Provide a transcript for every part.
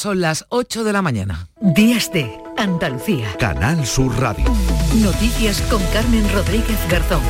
Son las 8 de la mañana. Días de Andalucía. Canal Sur Radio. Noticias con Carmen Rodríguez Garzón.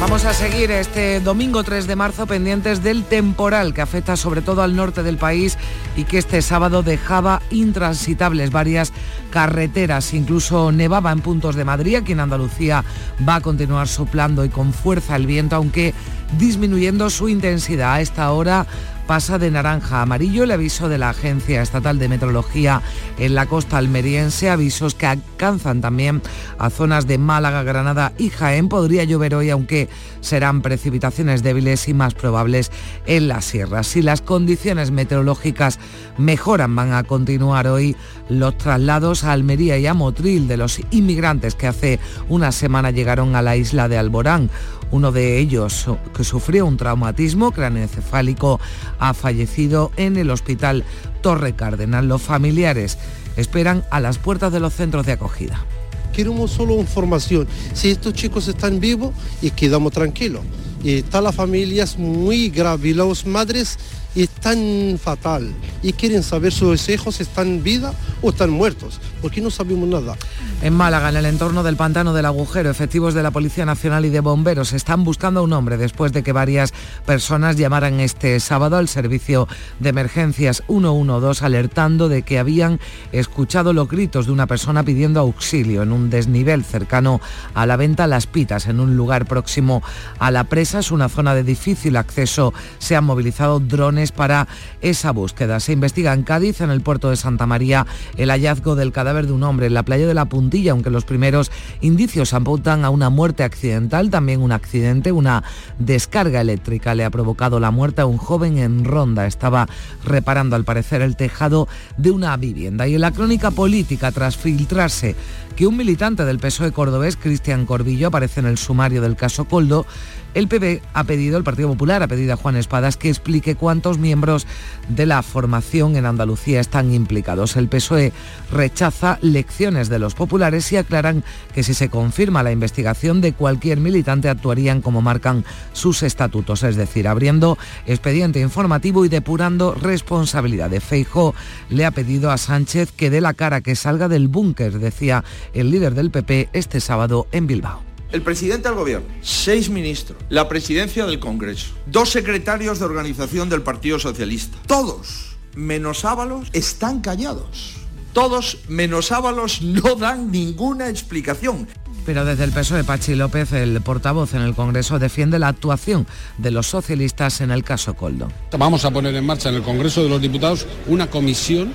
Vamos a seguir este domingo 3 de marzo pendientes del temporal que afecta sobre todo al norte del país y que este sábado dejaba intransitables varias carreteras, incluso nevaba en puntos de Madrid, aquí en Andalucía va a continuar soplando y con fuerza el viento, aunque disminuyendo su intensidad. A esta hora pasa de naranja a amarillo el aviso de la Agencia Estatal de Meteorología en la costa almeriense, avisos que alcanzan también a zonas de Málaga, Granada y Jaén. Podría llover hoy, aunque serán precipitaciones débiles y más probables en las sierras. Si las condiciones meteorológicas mejoran, van a continuar hoy los traslados a Almería y a Motril de los inmigrantes que hace una semana llegaron a la isla de Alborán. Uno de ellos, que sufrió un traumatismo craneoencefálico, ha fallecido en el hospital Torre Cardenal. Los familiares esperan a las puertas de los centros de acogida. Queremos solo información. Si estos chicos están vivos y quedamos tranquilos. Y está la familia es muy grave las madres están fatal y quieren saber si sus hijos están vida o están muertos, porque no sabemos nada. En Málaga, en el entorno del pantano del agujero, efectivos de la Policía Nacional y de bomberos están buscando a un hombre después de que varias personas llamaran este sábado al servicio de emergencias 112 alertando de que habían escuchado los gritos de una persona pidiendo auxilio en un desnivel cercano a la venta Las Pitas, en un lugar próximo a la presa. Es una zona de difícil acceso. Se han movilizado drones para esa búsqueda. Se investiga en Cádiz, en el puerto de Santa María, el hallazgo del cadáver de un hombre en la playa de la Punta aunque los primeros indicios apuntan a una muerte accidental, también un accidente, una descarga eléctrica le ha provocado la muerte a un joven en Ronda. Estaba reparando al parecer el tejado de una vivienda. Y en la crónica política, tras filtrarse que un militante del PSOE cordobés, Cristian Corbillo, aparece en el sumario del caso Coldo, el PP ha pedido, el Partido Popular ha pedido a Juan Espadas que explique cuántos miembros de la formación en Andalucía están implicados. El PSOE rechaza lecciones de los populares y aclaran que si se confirma la investigación de cualquier militante actuarían como marcan sus estatutos, es decir, abriendo expediente informativo y depurando responsabilidades. Feijo le ha pedido a Sánchez que dé la cara, que salga del búnker, decía el líder del PP este sábado en Bilbao el presidente del gobierno, seis ministros, la presidencia del Congreso, dos secretarios de organización del Partido Socialista. Todos, menos Ábalos, están callados. Todos, menos Ábalos, no dan ninguna explicación. Pero desde el PSOE, Pachi López, el portavoz en el Congreso, defiende la actuación de los socialistas en el caso Coldo. Vamos a poner en marcha en el Congreso de los Diputados una comisión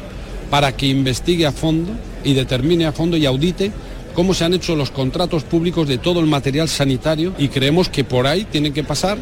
para que investigue a fondo y determine a fondo y audite cómo se han hecho los contratos públicos de todo el material sanitario y creemos que por ahí tienen que pasar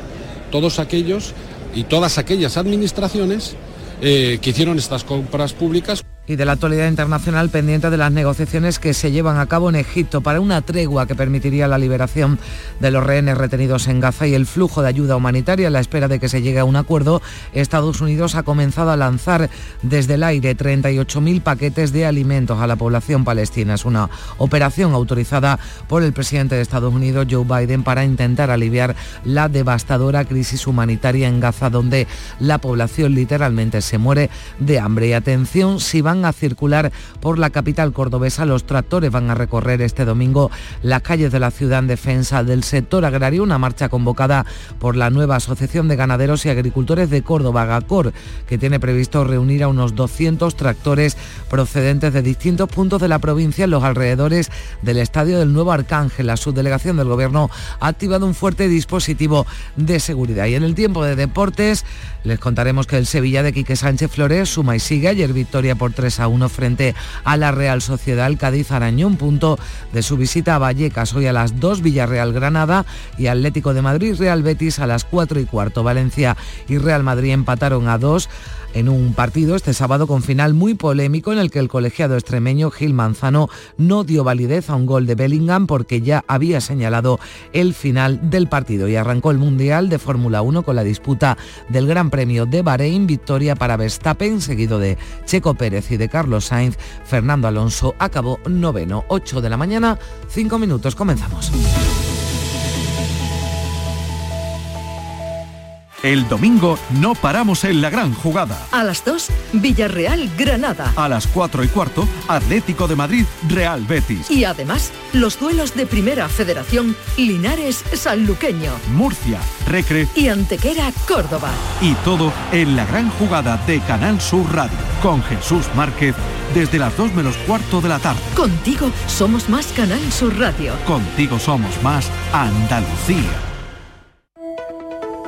todos aquellos y todas aquellas administraciones eh, que hicieron estas compras públicas y de la actualidad internacional pendiente de las negociaciones que se llevan a cabo en Egipto para una tregua que permitiría la liberación de los rehenes retenidos en Gaza y el flujo de ayuda humanitaria. A la espera de que se llegue a un acuerdo, Estados Unidos ha comenzado a lanzar desde el aire 38.000 paquetes de alimentos a la población palestina. Es una operación autorizada por el presidente de Estados Unidos, Joe Biden, para intentar aliviar la devastadora crisis humanitaria en Gaza, donde la población literalmente se muere de hambre. Y atención, si van a circular por la capital cordobesa. Los tractores van a recorrer este domingo las calles de la ciudad en defensa del sector agrario, una marcha convocada por la nueva Asociación de Ganaderos y Agricultores de Córdoba, GACOR, que tiene previsto reunir a unos 200 tractores procedentes de distintos puntos de la provincia en los alrededores del Estadio del Nuevo Arcángel. La subdelegación del Gobierno ha activado un fuerte dispositivo de seguridad. Y en el tiempo de deportes les contaremos que el Sevilla de Quique Sánchez Flores suma y sigue ayer victoria por 3 a 1 frente a la Real Sociedad. Cádiz arañó un punto de su visita a Vallecas hoy a las 2 Villarreal Granada y Atlético de Madrid Real Betis a las 4 y cuarto. Valencia y Real Madrid empataron a 2 en un partido este sábado con final muy polémico en el que el colegiado extremeño Gil Manzano no dio validez a un gol de Bellingham porque ya había señalado el final del partido y arrancó el Mundial de Fórmula 1 con la disputa del Gran Premio de Bahrein, victoria para Verstappen, seguido de Checo Pérez y de Carlos Sainz. Fernando Alonso acabó noveno, 8 de la mañana, 5 minutos, comenzamos. El domingo no paramos en la gran jugada. A las 2, Villarreal Granada. A las 4 y cuarto, Atlético de Madrid Real Betis. Y además, los duelos de Primera Federación Linares Sanluqueño. Murcia, Recre y Antequera Córdoba. Y todo en la gran jugada de Canal Sur Radio con Jesús Márquez desde las 2 menos cuarto de la tarde. Contigo somos más Canal Sur Radio. Contigo somos más Andalucía.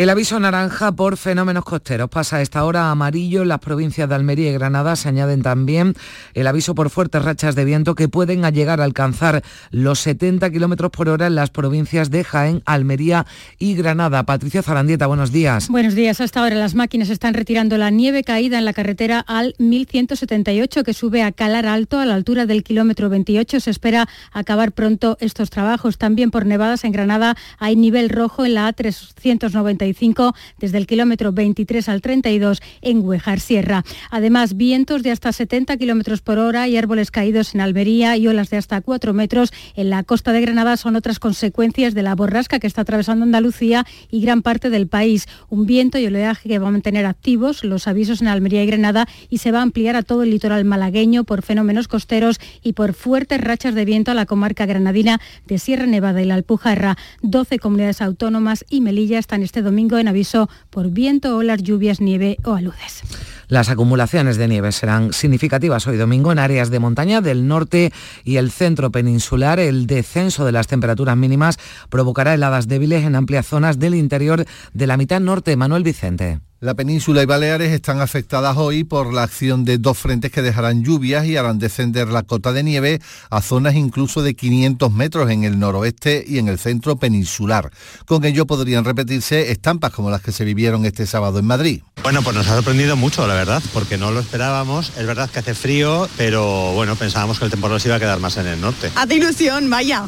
El aviso naranja por fenómenos costeros pasa a esta hora a amarillo en las provincias de Almería y Granada. Se añaden también el aviso por fuertes rachas de viento que pueden llegar a alcanzar los 70 kilómetros por hora en las provincias de Jaén, Almería y Granada. Patricia Zarandieta, buenos días. Buenos días. Hasta ahora las máquinas están retirando la nieve caída en la carretera al 1178 que sube a Calar Alto a la altura del kilómetro 28. Se espera acabar pronto estos trabajos. También por nevadas en Granada hay nivel rojo en la A390 desde el kilómetro 23 al 32 en Huejar Sierra. Además, vientos de hasta 70 kilómetros por hora y árboles caídos en Almería y olas de hasta 4 metros en la costa de Granada son otras consecuencias de la borrasca que está atravesando Andalucía y gran parte del país. Un viento y oleaje que va a mantener activos los avisos en Almería y Granada y se va a ampliar a todo el litoral malagueño por fenómenos costeros y por fuertes rachas de viento a la comarca granadina de Sierra Nevada y la Alpujarra. 12 comunidades autónomas y Melilla están este domingo en aviso por viento, olas, lluvias, nieve o aludes. Las acumulaciones de nieve serán significativas hoy domingo en áreas de montaña del norte y el centro peninsular. El descenso de las temperaturas mínimas provocará heladas débiles en amplias zonas del interior de la mitad norte. Manuel Vicente. La península y Baleares están afectadas hoy por la acción de dos frentes que dejarán lluvias y harán descender la cota de nieve a zonas incluso de 500 metros en el noroeste y en el centro peninsular. Con ello podrían repetirse estampas como las que se vivieron este sábado en Madrid. Bueno, pues nos ha sorprendido mucho, la verdad, porque no lo esperábamos. Es verdad que hace frío, pero bueno, pensábamos que el temporal se iba a quedar más en el norte. Hace ilusión, vaya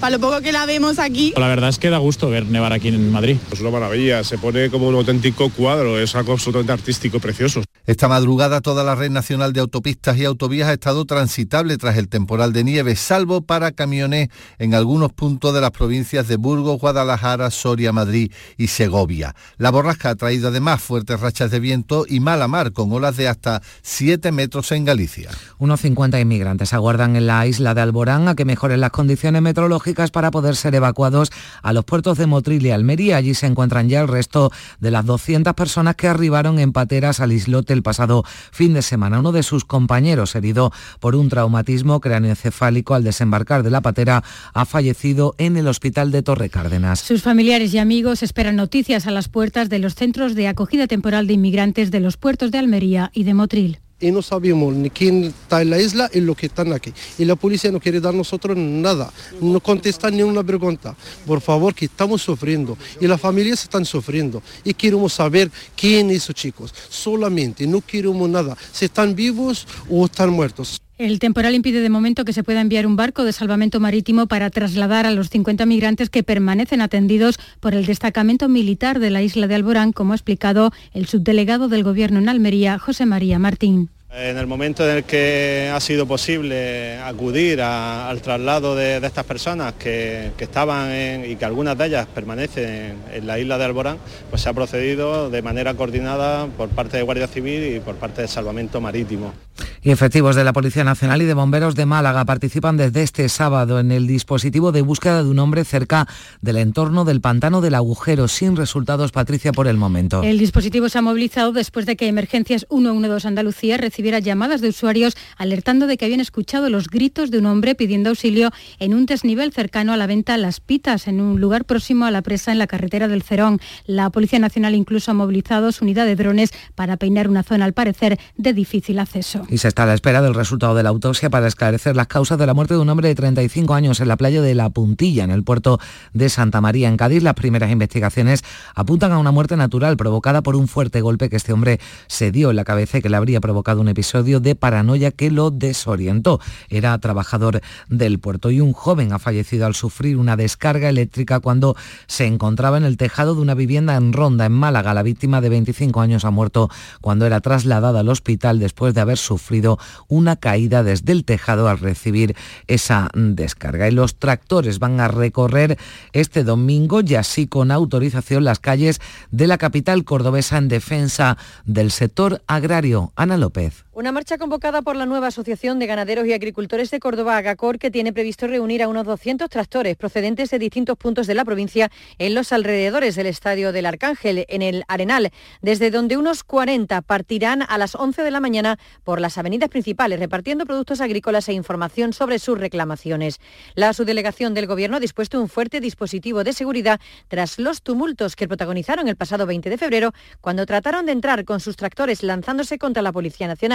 para lo poco que la vemos aquí. La verdad es que da gusto ver nevar aquí en Madrid. Es una maravilla, se pone como un auténtico cuadro, es algo absolutamente artístico, precioso. Esta madrugada toda la red nacional de autopistas y autovías ha estado transitable tras el temporal de nieve, salvo para camiones en algunos puntos de las provincias de Burgos, Guadalajara, Soria, Madrid y Segovia. La borrasca ha traído además fuertes rachas de viento y mala mar con olas de hasta 7 metros en Galicia. Unos 50 inmigrantes aguardan en la isla de Alborán a que mejoren las condiciones meteorológicas para poder ser evacuados a los puertos de Motril y Almería. Allí se encuentran ya el resto de las 200 personas que arribaron en pateras al islote el pasado fin de semana. Uno de sus compañeros, herido por un traumatismo cráneoencefálico al desembarcar de la patera, ha fallecido en el hospital de Torre Cárdenas. Sus familiares y amigos esperan noticias a las puertas de los centros de acogida temporal de inmigrantes de los puertos de Almería y de Motril y no sabemos ni quién está en la isla y lo que están aquí. Y la policía no quiere dar nosotros nada, no contesta ni una pregunta. Por favor, que estamos sufriendo y las familias están sufriendo y queremos saber quién es chicos. Solamente, no queremos nada, si están vivos o están muertos. El temporal impide de momento que se pueda enviar un barco de salvamento marítimo para trasladar a los 50 migrantes que permanecen atendidos por el destacamento militar de la isla de Alborán, como ha explicado el subdelegado del Gobierno en Almería, José María Martín. En el momento en el que ha sido posible acudir al traslado de, estas personas que, estaban y que algunas de ellas permanecen en la isla de Alborán, pues se ha procedido de manera coordinada por parte de Guardia Civil y por parte de Salvamento Marítimo. Y efectivos de la Policía Nacional y de Bomberos de Málaga participan desde este sábado en el dispositivo de búsqueda de un hombre cerca del entorno del pantano del agujero, sin resultados, Patricia, por el momento. El dispositivo se ha movilizado después de que Emergencias 112 Andalucía llamadas de usuarios alertando de que habían escuchado los gritos de un hombre pidiendo auxilio en un desnivel cercano a la venta Las Pitas, en un lugar próximo a la presa en la carretera del Cerón. La Policía Nacional incluso ha movilizado su unidad de drones para peinar una zona, al parecer, de difícil acceso. Y se está a la espera del resultado de la autopsia para esclarecer las causas de la muerte de un hombre de 35 años en la playa de La Puntilla, en el puerto de Santa María, en Cádiz. Las primeras investigaciones apuntan a una muerte natural provocada por un fuerte golpe que este hombre se dio en la cabeza y que le habría provocado un episodio de paranoia que lo desorientó. Era trabajador del puerto y un joven ha fallecido al sufrir una descarga eléctrica cuando se encontraba en el tejado de una vivienda en Ronda, en Málaga. La víctima de 25 años ha muerto cuando era trasladada al hospital después de haber sufrido una caída desde el tejado al recibir esa descarga. Y los tractores van a recorrer este domingo, ya sí con autorización, las calles de la capital cordobesa en defensa del sector agrario. Ana López. Una marcha convocada por la nueva Asociación de Ganaderos y Agricultores de Córdoba, Agacor, que tiene previsto reunir a unos 200 tractores procedentes de distintos puntos de la provincia en los alrededores del Estadio del Arcángel, en el Arenal, desde donde unos 40 partirán a las 11 de la mañana por las avenidas principales, repartiendo productos agrícolas e información sobre sus reclamaciones. La subdelegación del Gobierno ha dispuesto un fuerte dispositivo de seguridad tras los tumultos que protagonizaron el pasado 20 de febrero, cuando trataron de entrar con sus tractores lanzándose contra la Policía Nacional.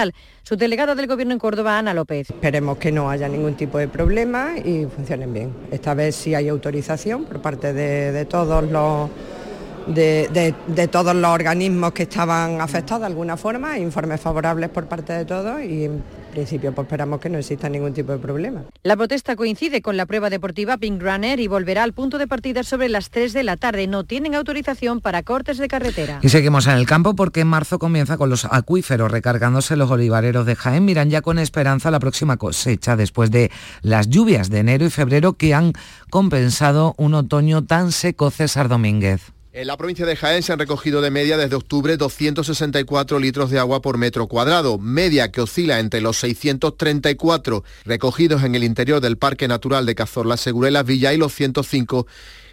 Su delegado del Gobierno en Córdoba, Ana López. Esperemos que no haya ningún tipo de problema y funcionen bien. Esta vez sí hay autorización por parte de, todos los de, todos los organismos que estaban afectados de alguna forma, informes favorables por parte de todos y principio pues esperamos que no exista ningún tipo de problema. La protesta coincide con la prueba deportiva Pink Runner y volverá al punto de partida sobre las 3 de la tarde. No tienen autorización para cortes de carretera. Y seguimos en el campo porque en marzo comienza con los acuíferos recargándose los olivareros de Jaén. Miran ya con esperanza la próxima cosecha después de las lluvias de enero y febrero que han compensado un otoño tan seco César Domínguez. En la provincia de Jaén se han recogido de media desde octubre 264 litros de agua por metro cuadrado, media que oscila entre los 634 recogidos en el interior del Parque Natural de Cazorla Segurelas Villa y los 105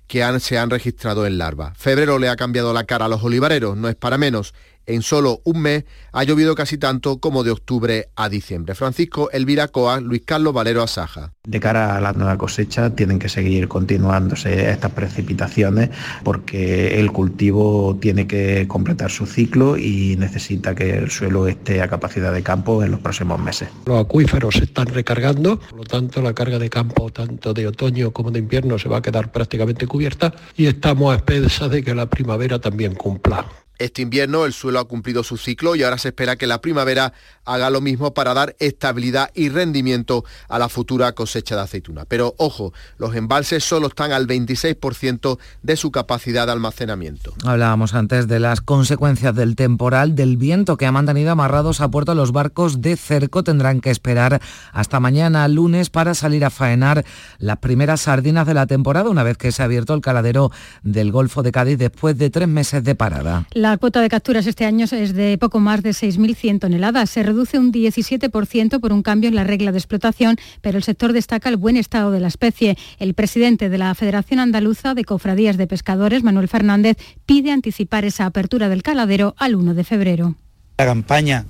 que se han registrado en larva. Febrero le ha cambiado la cara a los olivareros, no es para menos en solo un mes ha llovido casi tanto como de octubre a diciembre. Francisco Elvira Coa, Luis Carlos Valero Asaja. De cara a la nueva cosecha tienen que seguir continuándose estas precipitaciones porque el cultivo tiene que completar su ciclo y necesita que el suelo esté a capacidad de campo en los próximos meses. Los acuíferos se están recargando, por lo tanto la carga de campo tanto de otoño como de invierno se va a quedar prácticamente cubierta y estamos a expensas de que la primavera también cumpla. Este invierno el suelo ha cumplido su ciclo y ahora se espera que la primavera haga lo mismo para dar estabilidad y rendimiento a la futura cosecha de aceituna. Pero ojo, los embalses solo están al 26% de su capacidad de almacenamiento. Hablábamos antes de las consecuencias del temporal, del viento que ha mantenido amarrados a puerto los barcos de cerco. Tendrán que esperar hasta mañana lunes para salir a faenar las primeras sardinas de la temporada una vez que se ha abierto el caladero del Golfo de Cádiz después de tres meses de parada. Cuota de capturas este año es de poco más de 6.100 toneladas. Se reduce un 17% por un cambio en la regla de explotación, pero el sector destaca el buen estado de la especie. El presidente de la Federación Andaluza de Cofradías de Pescadores, Manuel Fernández, pide anticipar esa apertura del caladero al 1 de febrero. La campaña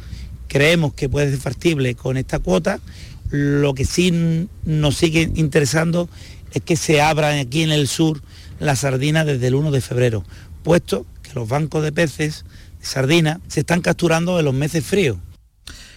creemos que puede ser factible con esta cuota. Lo que sí nos sigue interesando es que se abran aquí en el sur las sardinas desde el 1 de febrero, puesto los bancos de peces, de sardina, se están capturando en los meses fríos.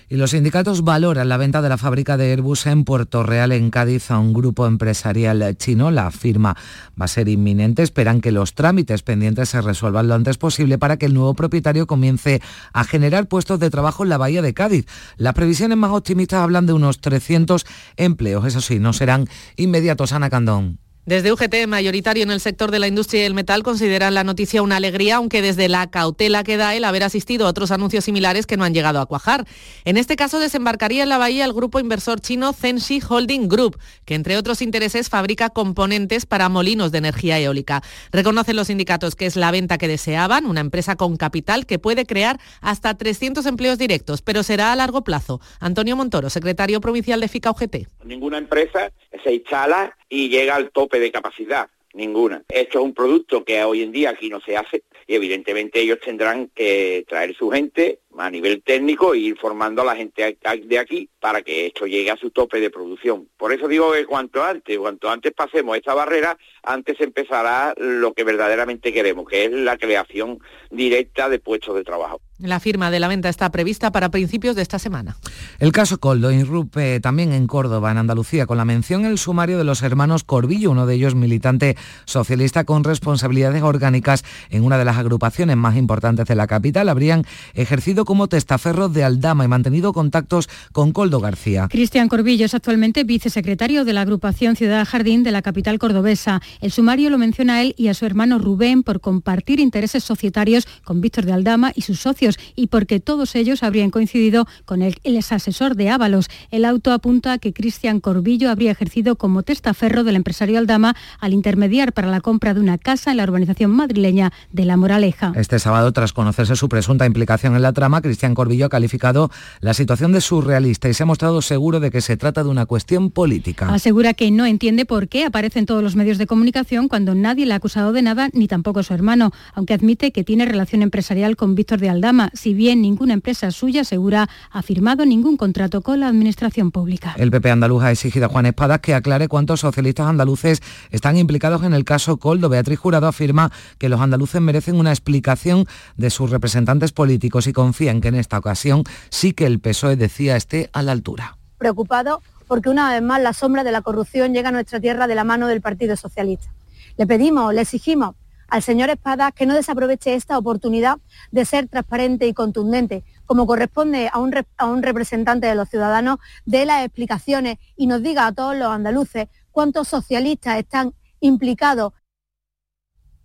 Y los sindicatos valoran la venta de la fábrica de Airbus en Puerto Real, en Cádiz, a un grupo empresarial chino. La firma va a ser inminente. Esperan que los trámites pendientes se resuelvan lo antes posible para que el nuevo propietario comience a generar puestos de trabajo en la bahía de Cádiz. Las previsiones más optimistas hablan de unos 300 empleos. Eso sí, no serán inmediatos. Ana Candón. Desde UGT, mayoritario en el sector de la industria y el metal, consideran la noticia una alegría, aunque desde la cautela que da el haber asistido a otros anuncios similares que no han llegado a cuajar. En este caso, desembarcaría en la bahía el grupo inversor chino Zenshi Holding Group, que entre otros intereses fabrica componentes para molinos de energía eólica. Reconocen los sindicatos que es la venta que deseaban, una empresa con capital que puede crear hasta 300 empleos directos, pero será a largo plazo. Antonio Montoro, secretario provincial de FICA UGT. Ninguna empresa se instala y llega al tope de capacidad, ninguna. Esto es un producto que hoy en día aquí no se hace y evidentemente ellos tendrán que traer su gente a nivel técnico e ir formando a la gente de aquí para que esto llegue a su tope de producción. Por eso digo que cuanto antes, cuanto antes pasemos esta barrera, antes empezará lo que verdaderamente queremos, que es la creación directa de puestos de trabajo. La firma de la venta está prevista para principios de esta semana. El caso Coldo irrumpe también en Córdoba, en Andalucía, con la mención en el sumario de los hermanos Corbillo, uno de ellos militante socialista con responsabilidades orgánicas en una de las agrupaciones más importantes de la capital. Habrían ejercido como testaferros de Aldama y mantenido contactos con Coldo Coldo García. Cristian Corbillo es actualmente vicesecretario de la agrupación Ciudad Jardín de la capital cordobesa. El sumario lo menciona a él y a su hermano Rubén por compartir intereses societarios con Víctor de Aldama y sus socios y porque todos ellos habrían coincidido con el, el asesor de Ábalos. El auto apunta a que Cristian Corbillo habría ejercido como testaferro del empresario Aldama al intermediar para la compra de una casa en la urbanización madrileña de La Moraleja. Este sábado, tras conocerse su presunta implicación en la trama, Cristian Corbillo ha calificado la situación de surrealista y se ha mostrado seguro de que se trata de una cuestión política. Asegura que no entiende por qué aparece en todos los medios de comunicación cuando nadie le ha acusado de nada, ni tampoco su hermano, aunque admite que tiene relación empresarial con Víctor de Aldama, si bien ninguna empresa suya, asegura, ha firmado ningún contrato con la administración pública. El PP andaluz ha exigido a Juan Espadas que aclare cuántos socialistas andaluces están implicados en el caso Coldo. Beatriz Jurado afirma que los andaluces merecen una explicación de sus representantes políticos y confía en que en esta ocasión sí que el PSOE decía esté a la altura. Preocupado porque una vez más la sombra de la corrupción llega a nuestra tierra de la mano del Partido Socialista. Le pedimos, le exigimos al señor Espadas que no desaproveche esta oportunidad de ser transparente y contundente, como corresponde a un, a un representante de los ciudadanos, de las explicaciones y nos diga a todos los andaluces cuántos socialistas están implicados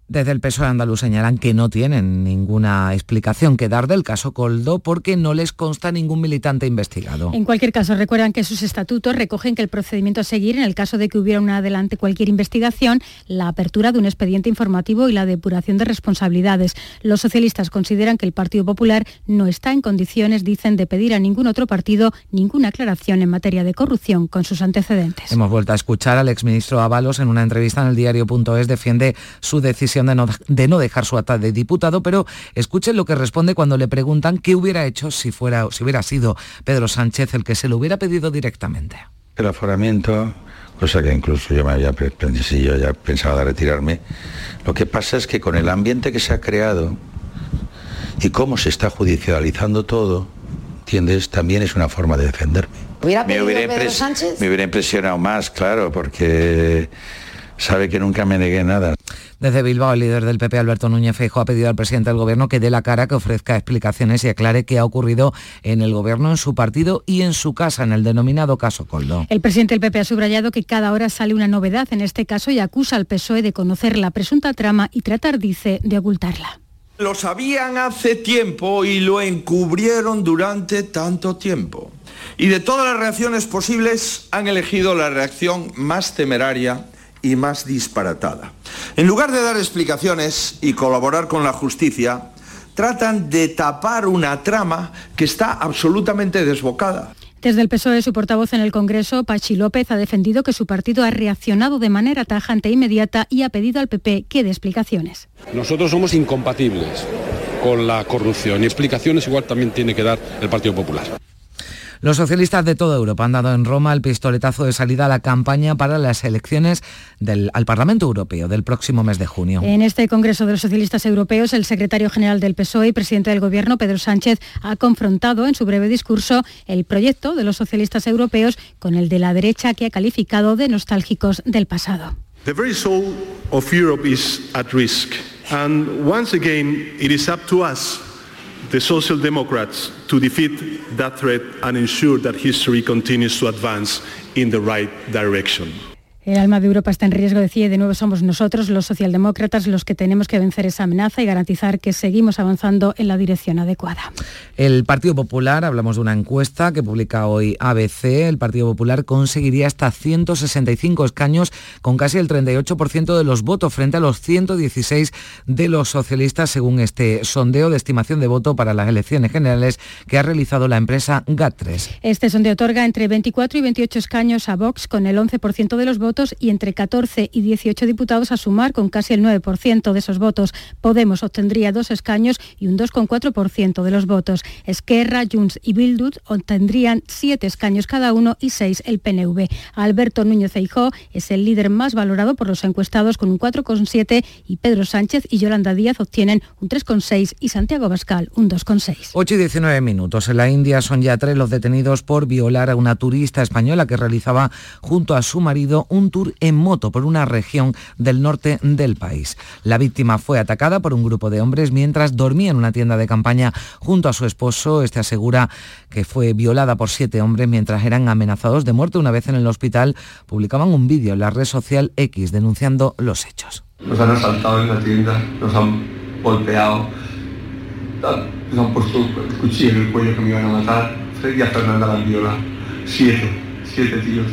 desde el PSOE andaluz señalan que no tienen ninguna explicación que dar del caso Coldo porque no les consta ningún militante investigado. En cualquier caso, recuerdan que sus estatutos recogen que el procedimiento a seguir en el caso de que hubiera una adelante cualquier investigación, la apertura de un expediente informativo y la depuración de responsabilidades. Los socialistas consideran que el Partido Popular no está en condiciones, dicen, de pedir a ningún otro partido ninguna aclaración en materia de corrupción con sus antecedentes. Hemos vuelto a escuchar al exministro Ábalos en una entrevista en el diario.es defiende su decisión de no, de no, dejar su acta de diputado, pero escuchen lo que responde cuando le preguntan qué hubiera hecho si, fuera, si hubiera sido Pedro Sánchez el que se lo hubiera pedido directamente. El aforamiento, cosa que incluso yo me había si yo ya pensaba de retirarme, lo que pasa es que con el ambiente que se ha creado y cómo se está judicializando todo, ¿entiendes? También es una forma de defenderme. ¿Hubiera me, hubiera Pedro Sánchez? me hubiera impresionado más, claro, porque sabe que nunca me negué nada. Desde Bilbao, el líder del PP, Alberto Núñez Feijóo, ha pedido al presidente del Gobierno que dé la cara, que ofrezca explicaciones y aclare qué ha ocurrido en el Gobierno, en su partido y en su casa, en el denominado caso Coldo. El presidente del PP ha subrayado que cada hora sale una novedad en este caso y acusa al PSOE de conocer la presunta trama y tratar, dice, de ocultarla. Lo sabían hace tiempo y lo encubrieron durante tanto tiempo. Y de todas las reacciones posibles han elegido la reacción más temeraria y más disparatada. En lugar de dar explicaciones y colaborar con la justicia, tratan de tapar una trama que está absolutamente desbocada. Desde el PSOE, su portavoz en el Congreso, Pachi López, ha defendido que su partido ha reaccionado de manera tajante e inmediata y ha pedido al PP que dé explicaciones. Nosotros somos incompatibles con la corrupción y explicaciones igual también tiene que dar el Partido Popular. Los socialistas de toda Europa han dado en Roma el pistoletazo de salida a la campaña para las elecciones del, al Parlamento Europeo del próximo mes de junio. En este Congreso de los Socialistas Europeos, el secretario general del PSOE y presidente del Gobierno, Pedro Sánchez, ha confrontado en su breve discurso el proyecto de los socialistas europeos con el de la derecha que ha calificado de nostálgicos del pasado. The very soul of Europe is at risk. And once again, it is up to us the Social Democrats to defeat that threat and ensure that history continues to advance in the right direction. El alma de Europa está en riesgo, decía, y de nuevo somos nosotros, los socialdemócratas, los que tenemos que vencer esa amenaza y garantizar que seguimos avanzando en la dirección adecuada. El Partido Popular, hablamos de una encuesta que publica hoy ABC, el Partido Popular conseguiría hasta 165 escaños con casi el 38% de los votos frente a los 116 de los socialistas, según este sondeo de estimación de voto para las elecciones generales que ha realizado la empresa GAT3. Este sondeo otorga entre 24 y 28 escaños a Vox con el 11% de los votos y entre 14 y 18 diputados a sumar con casi el 9% de esos votos. Podemos obtendría dos escaños y un 2,4% de los votos. Esquerra, Junts y Bildut obtendrían siete escaños cada uno y seis el PNV. Alberto Núñez Feijó es el líder más valorado por los encuestados con un 4,7 y Pedro Sánchez y Yolanda Díaz obtienen un 3,6 y Santiago Bascal un 2,6. 8 y 19 minutos. En la India son ya tres los detenidos por violar a una turista española que realizaba junto a su marido un un tour en moto por una región del norte del país. La víctima fue atacada por un grupo de hombres mientras dormía en una tienda de campaña junto a su esposo. Este asegura que fue violada por siete hombres mientras eran amenazados de muerte. Una vez en el hospital publicaban un vídeo en la red social X denunciando los hechos. Nos han asaltado en la tienda, nos han golpeado, nos han puesto cuchillo en el cuello que me iban a matar. Freddy a Fernanda la viola. Siete, siete tíos.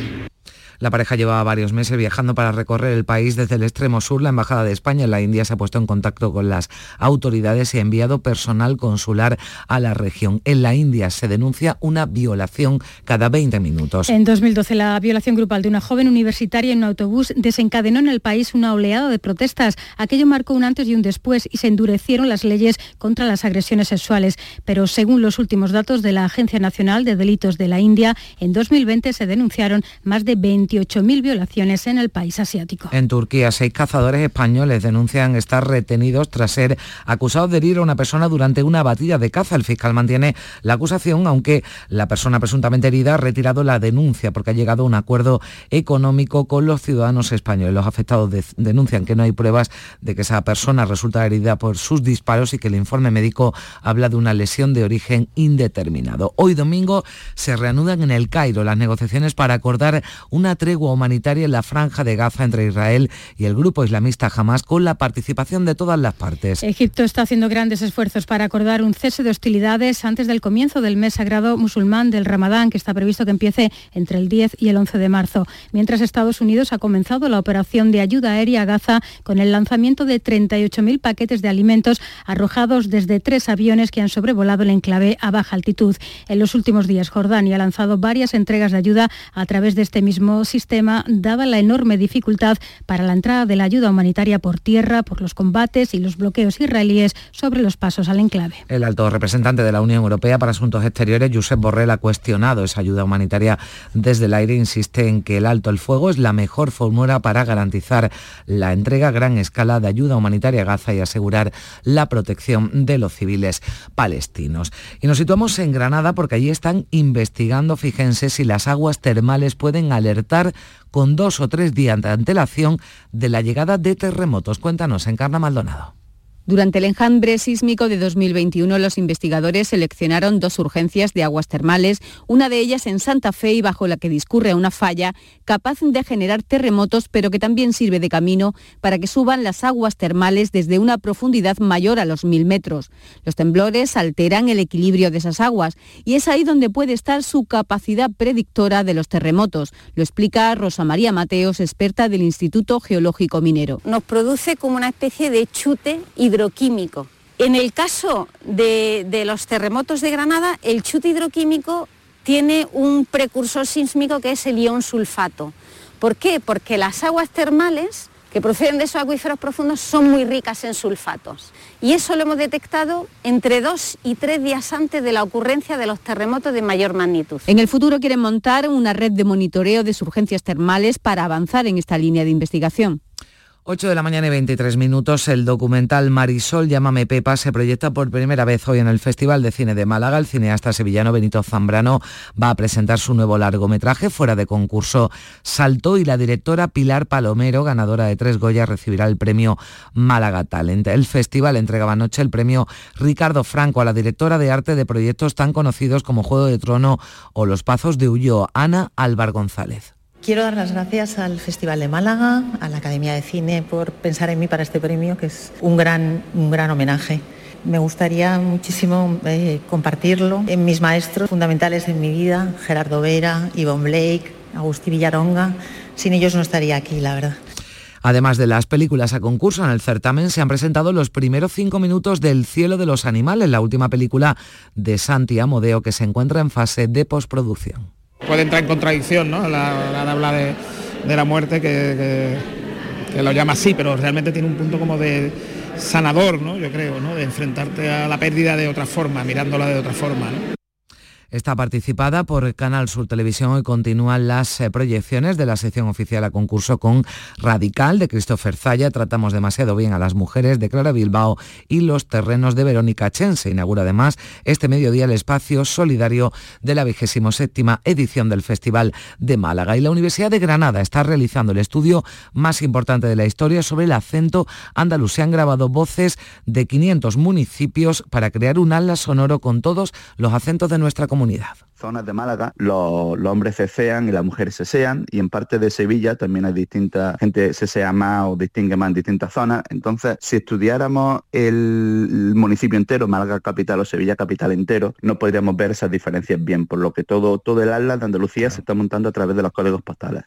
La pareja llevaba varios meses viajando para recorrer el país desde el extremo sur. La Embajada de España en la India se ha puesto en contacto con las autoridades y ha enviado personal consular a la región. En la India se denuncia una violación cada 20 minutos. En 2012 la violación grupal de una joven universitaria en un autobús desencadenó en el país una oleada de protestas. Aquello marcó un antes y un después y se endurecieron las leyes contra las agresiones sexuales. Pero según los últimos datos de la Agencia Nacional de Delitos de la India, en 2020 se denunciaron más de 20 28.000 violaciones en el país asiático. En Turquía, seis cazadores españoles denuncian estar retenidos tras ser acusados de herir a una persona durante una batida de caza. El fiscal mantiene la acusación, aunque la persona presuntamente herida ha retirado la denuncia porque ha llegado a un acuerdo económico con los ciudadanos españoles. Los afectados denuncian que no hay pruebas de que esa persona resulta herida por sus disparos y que el informe médico habla de una lesión de origen indeterminado. Hoy domingo se reanudan en el Cairo las negociaciones para acordar una tregua humanitaria en la franja de Gaza entre Israel y el grupo islamista Hamas con la participación de todas las partes. Egipto está haciendo grandes esfuerzos para acordar un cese de hostilidades antes del comienzo del mes sagrado musulmán del Ramadán, que está previsto que empiece entre el 10 y el 11 de marzo. Mientras Estados Unidos ha comenzado la operación de ayuda aérea a Gaza con el lanzamiento de 38.000 paquetes de alimentos arrojados desde tres aviones que han sobrevolado el enclave a baja altitud. En los últimos días, Jordania ha lanzado varias entregas de ayuda a través de este mismo sistema, dada la enorme dificultad para la entrada de la ayuda humanitaria por tierra, por los combates y los bloqueos israelíes sobre los pasos al enclave. El alto representante de la Unión Europea para Asuntos Exteriores, Josep Borrell, ha cuestionado esa ayuda humanitaria desde el aire. Insiste en que el alto el fuego es la mejor fórmula para garantizar la entrega a gran escala de ayuda humanitaria a Gaza y asegurar la protección de los civiles palestinos. Y nos situamos en Granada porque allí están investigando, fíjense, si las aguas termales pueden alertar con dos o tres días de antelación de la llegada de terremotos. Cuéntanos, Encarna Maldonado. Durante el enjambre sísmico de 2021, los investigadores seleccionaron dos urgencias de aguas termales, una de ellas en Santa Fe y bajo la que discurre una falla capaz de generar terremotos, pero que también sirve de camino para que suban las aguas termales desde una profundidad mayor a los mil metros. Los temblores alteran el equilibrio de esas aguas y es ahí donde puede estar su capacidad predictora de los terremotos. Lo explica Rosa María Mateos, experta del Instituto Geológico Minero. Nos produce como una especie de chute y hidroquímico. En el caso de, de, los terremotos de Granada, el chute hidroquímico tiene un precursor sísmico que es el ion sulfato. ¿Por qué? Porque las aguas termales que proceden de esos acuíferos profundos son muy ricas en sulfatos. Y eso lo hemos detectado entre dos y tres días antes de la ocurrencia de los terremotos de mayor magnitud. En el futuro quieren montar una red de monitoreo de surgencias termales para avanzar en esta línea de investigación. 8 de la mañana y 23 minutos, el documental Marisol Llámame Pepa se proyecta por primera vez hoy en el Festival de Cine de Málaga. El cineasta sevillano Benito Zambrano va a presentar su nuevo largometraje fuera de concurso Salto y la directora Pilar Palomero, ganadora de tres Goya, recibirá el premio Málaga Talent. El festival entregaba anoche el premio Ricardo Franco a la directora de arte de proyectos tan conocidos como Juego de Trono o Los Pazos de Ulloa, Ana Álvar González. Quiero dar las gracias al Festival de Málaga, a la Academia de Cine por pensar en mí para este premio, que es un gran, un gran homenaje. Me gustaría muchísimo eh, compartirlo en mis maestros fundamentales en mi vida, Gerardo Vera, Yvonne Blake, Agustín Villaronga. Sin ellos no estaría aquí, la verdad. Además de las películas a concurso en el certamen, se han presentado los primeros cinco minutos del Cielo de los Animales, la última película de Santi Amodeo que se encuentra en fase de postproducción puede entrar en contradicción, ¿no? La, la de hablar de, de, la muerte, que, que, lo llama así, pero realmente tiene un punto como de sanador, ¿no? Yo creo, ¿no? De enfrentarte a la pérdida de otra forma, mirándola de otra forma. ¿no? Está participada por Canal Sur Televisión y continúan las eh, proyecciones de la sección oficial a concurso con Radical de Christopher Zaya, Tratamos demasiado bien a las mujeres de Clara Bilbao y Los terrenos de Verónica Chen. Se inaugura además este mediodía el espacio solidario de la 27 edición del Festival de Málaga. Y la Universidad de Granada está realizando el estudio más importante de la historia sobre el acento andaluz. Se han grabado voces de 500 municipios para crear un ala sonoro con todos los acentos de nuestra comunidad zonas de Málaga los, hombres cesean y las mujeres sean y en parte de Sevilla también hay distintas, gente sesea más o distingue más en distintas zonas. Entonces, si estudiáramos el municipio entero, Málaga capital o Sevilla capital entero, no podríamos ver esas diferencias bien, por lo que todo, todo el ala de Andalucía se está montando a través de los códigos postales.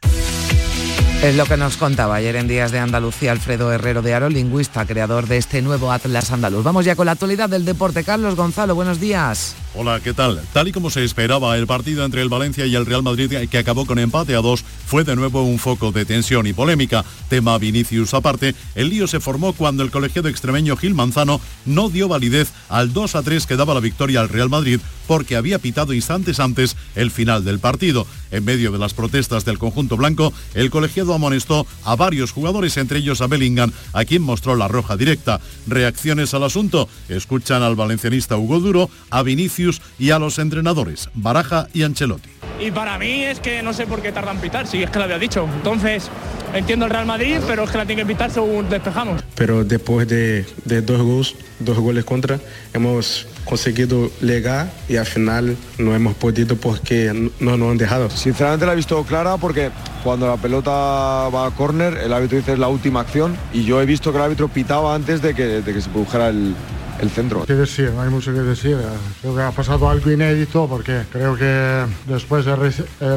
Es lo que nos contaba ayer en Días de Andalucía Alfredo Herrero de Aro, lingüista, creador de este nuevo Atlas Andaluz. Vamos ya con la actualidad del deporte. Carlos Gonzalo, buenos días. Hola, ¿qué tal? Tal y como se esperaba, el partido entre el Valencia y el Real Madrid, que acabó con empate a dos, fue de nuevo un foco de tensión y polémica. Tema Vinicius aparte, el lío se formó cuando el colegiado extremeño Gil Manzano no dio validez al 2 a 3 que daba la victoria al Real Madrid porque había pitado instantes antes el final del partido. En medio de las protestas del conjunto blanco, el colegiado amonestó a varios jugadores, entre ellos a Bellingham, a quien mostró la roja directa. Reacciones al asunto. Escuchan al valencianista Hugo Duro, a Vinicius y a los entrenadores, Baraja y Ancelotti. Y para mí es que no sé por qué tardan en pitar, si es que lo había dicho. Entonces, entiendo el Real Madrid, pero es que la tiene que pitar según despejamos. Pero después de, dos goles, dos goles contra, hemos conseguido llegar y al final no hemos podido porque no nos han dejado. Sinceramente la he visto clara porque cuando la pelota va a córner, el árbitro dice es la última acción y yo he visto que el árbitro pitaba antes de que, se produjera el, el centro. ¿Qué decir? No hay mucho que decir. Creo que ha pasado algo inédito porque creo que después del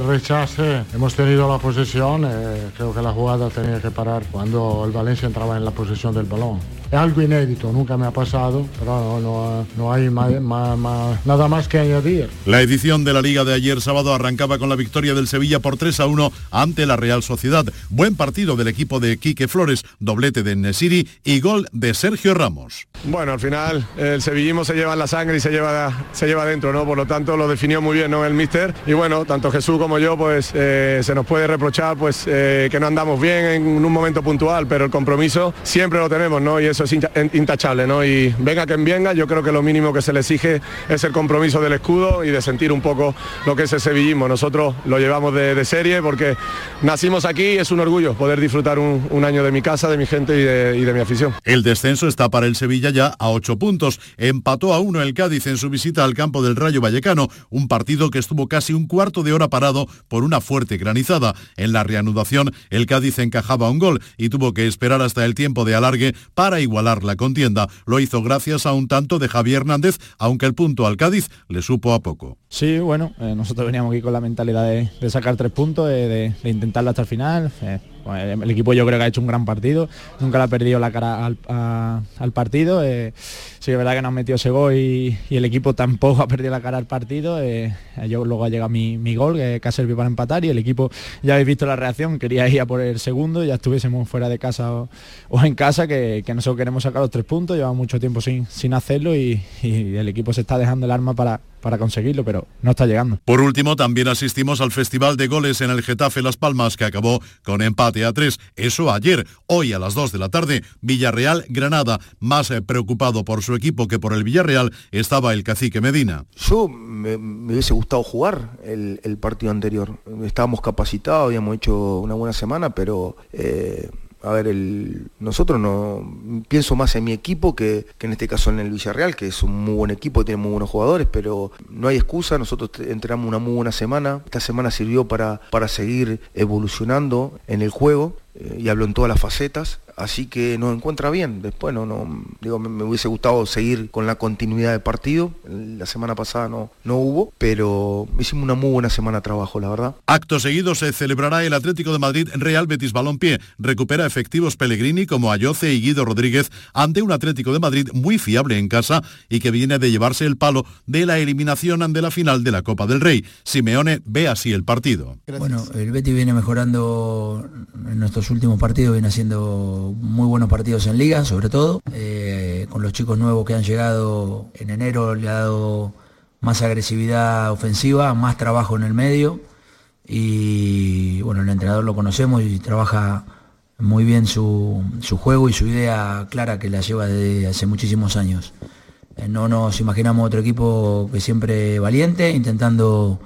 rechace hemos tenido la posesión. Eh, creo que la jugada tenía que parar cuando el Valencia entraba en la posesión del balón. Es algo inédito, nunca me ha pasado, pero no, no, hay nada más que añadir. La edición de la Liga de ayer sábado arrancaba con la victoria del Sevilla por 3 a 1 ante la Real Sociedad. Buen partido del equipo de Quique Flores, doblete de Nesiri y gol de Sergio Ramos. Bueno, al final el sevillismo se lleva en la sangre y se lleva, se lleva dentro, ¿no? Por lo tanto lo definió muy bien ¿no? el míster. Y bueno, tanto Jesús como yo, pues eh, se nos puede reprochar pues eh, que no andamos bien en un momento puntual, pero el compromiso siempre lo tenemos, ¿no? Y eso es intachable, ¿no? Y venga quien venga, yo creo que lo mínimo que se le exige es el compromiso del escudo y de sentir un poco lo que es el sevillismo. Nosotros lo llevamos de, serie porque nacimos aquí y es un orgullo poder disfrutar un, año de mi casa, de mi gente y de, y de mi afición. El descenso está para el Sevilla ya a ocho puntos. Empató a uno el Cádiz en su visita al campo del Rayo Vallecano, un partido que estuvo casi un cuarto de hora parado por una fuerte granizada. En la reanudación, el Cádiz encajaba un gol y tuvo que esperar hasta el tiempo de alargue para igualar la contienda. Lo hizo gracias a un tanto de Javier Hernández, aunque el punto al Cádiz le supo a poco. Sí, bueno, eh, nosotros veníamos aquí con la mentalidad de, sacar tres puntos, de, intentarlo hasta el final. Eh, pues, el equipo yo creo que ha hecho un gran partido, nunca le ha perdido la cara al, partido. Eh, sí, es verdad que nos metió ese gol y, el equipo tampoco ha perdido la cara al partido. Eh, yo, luego ha llegado mi, gol, que, ha servido para empatar y el equipo, ya habéis visto la reacción, quería ir a por el segundo, ya estuviésemos fuera de casa o, en casa, que, que, nosotros queremos sacar los tres puntos, llevamos mucho tiempo sin, sin hacerlo y el equipo se está dejando el arma para, para conseguirlo, pero no está llegando. Por último, también asistimos al Festival de Goles en el Getafe Las Palmas, que acabó con empate a tres. Eso ayer, hoy a las 2 de la tarde, Villarreal-Granada. Más eh, preocupado por su equipo que por el Villarreal estaba el cacique Medina. Yo me, hubiese gustado jugar el, partido anterior. Estábamos capacitados, habíamos hecho una buena semana, pero... Eh, a ver, el, nosotros no pienso más en mi equipo que, en este caso en el Villarreal, que es un muy buen equipo, tiene muy buenos jugadores, pero no hay excusa, nosotros entramos una muy buena semana, esta semana sirvió para, para seguir evolucionando en el juego eh, y hablo en todas las facetas, así que nos encuentra bien. Después no, no digo, me, hubiese gustado seguir con la continuidad del partido. La semana pasada no, no hubo, pero hicimos una muy buena semana de trabajo, la verdad. Acto seguido se celebrará el Atlético de Madrid Real Betis Balompié. Recupera efectivos Pellegrini como Ayoce y Guido Rodríguez ante un Atlético de Madrid muy fiable en casa y que viene de llevarse el palo de la eliminación ante la final de la Copa del Rey. Simeone ve así el partido. Bueno, el Betis viene mejorando en nuestros últimos partidos, viene haciendo muy buenos partidos en liga, sobre todo, eh, con los chicos nuevos que han llegado en enero, le ha dado más agresividad ofensiva, más trabajo en el medio y bueno, el entrenador lo conocemos y trabaja muy bien su, su juego y su idea clara que la lleva desde hace muchísimos años. Eh, no nos imaginamos otro equipo que siempre valiente, intentando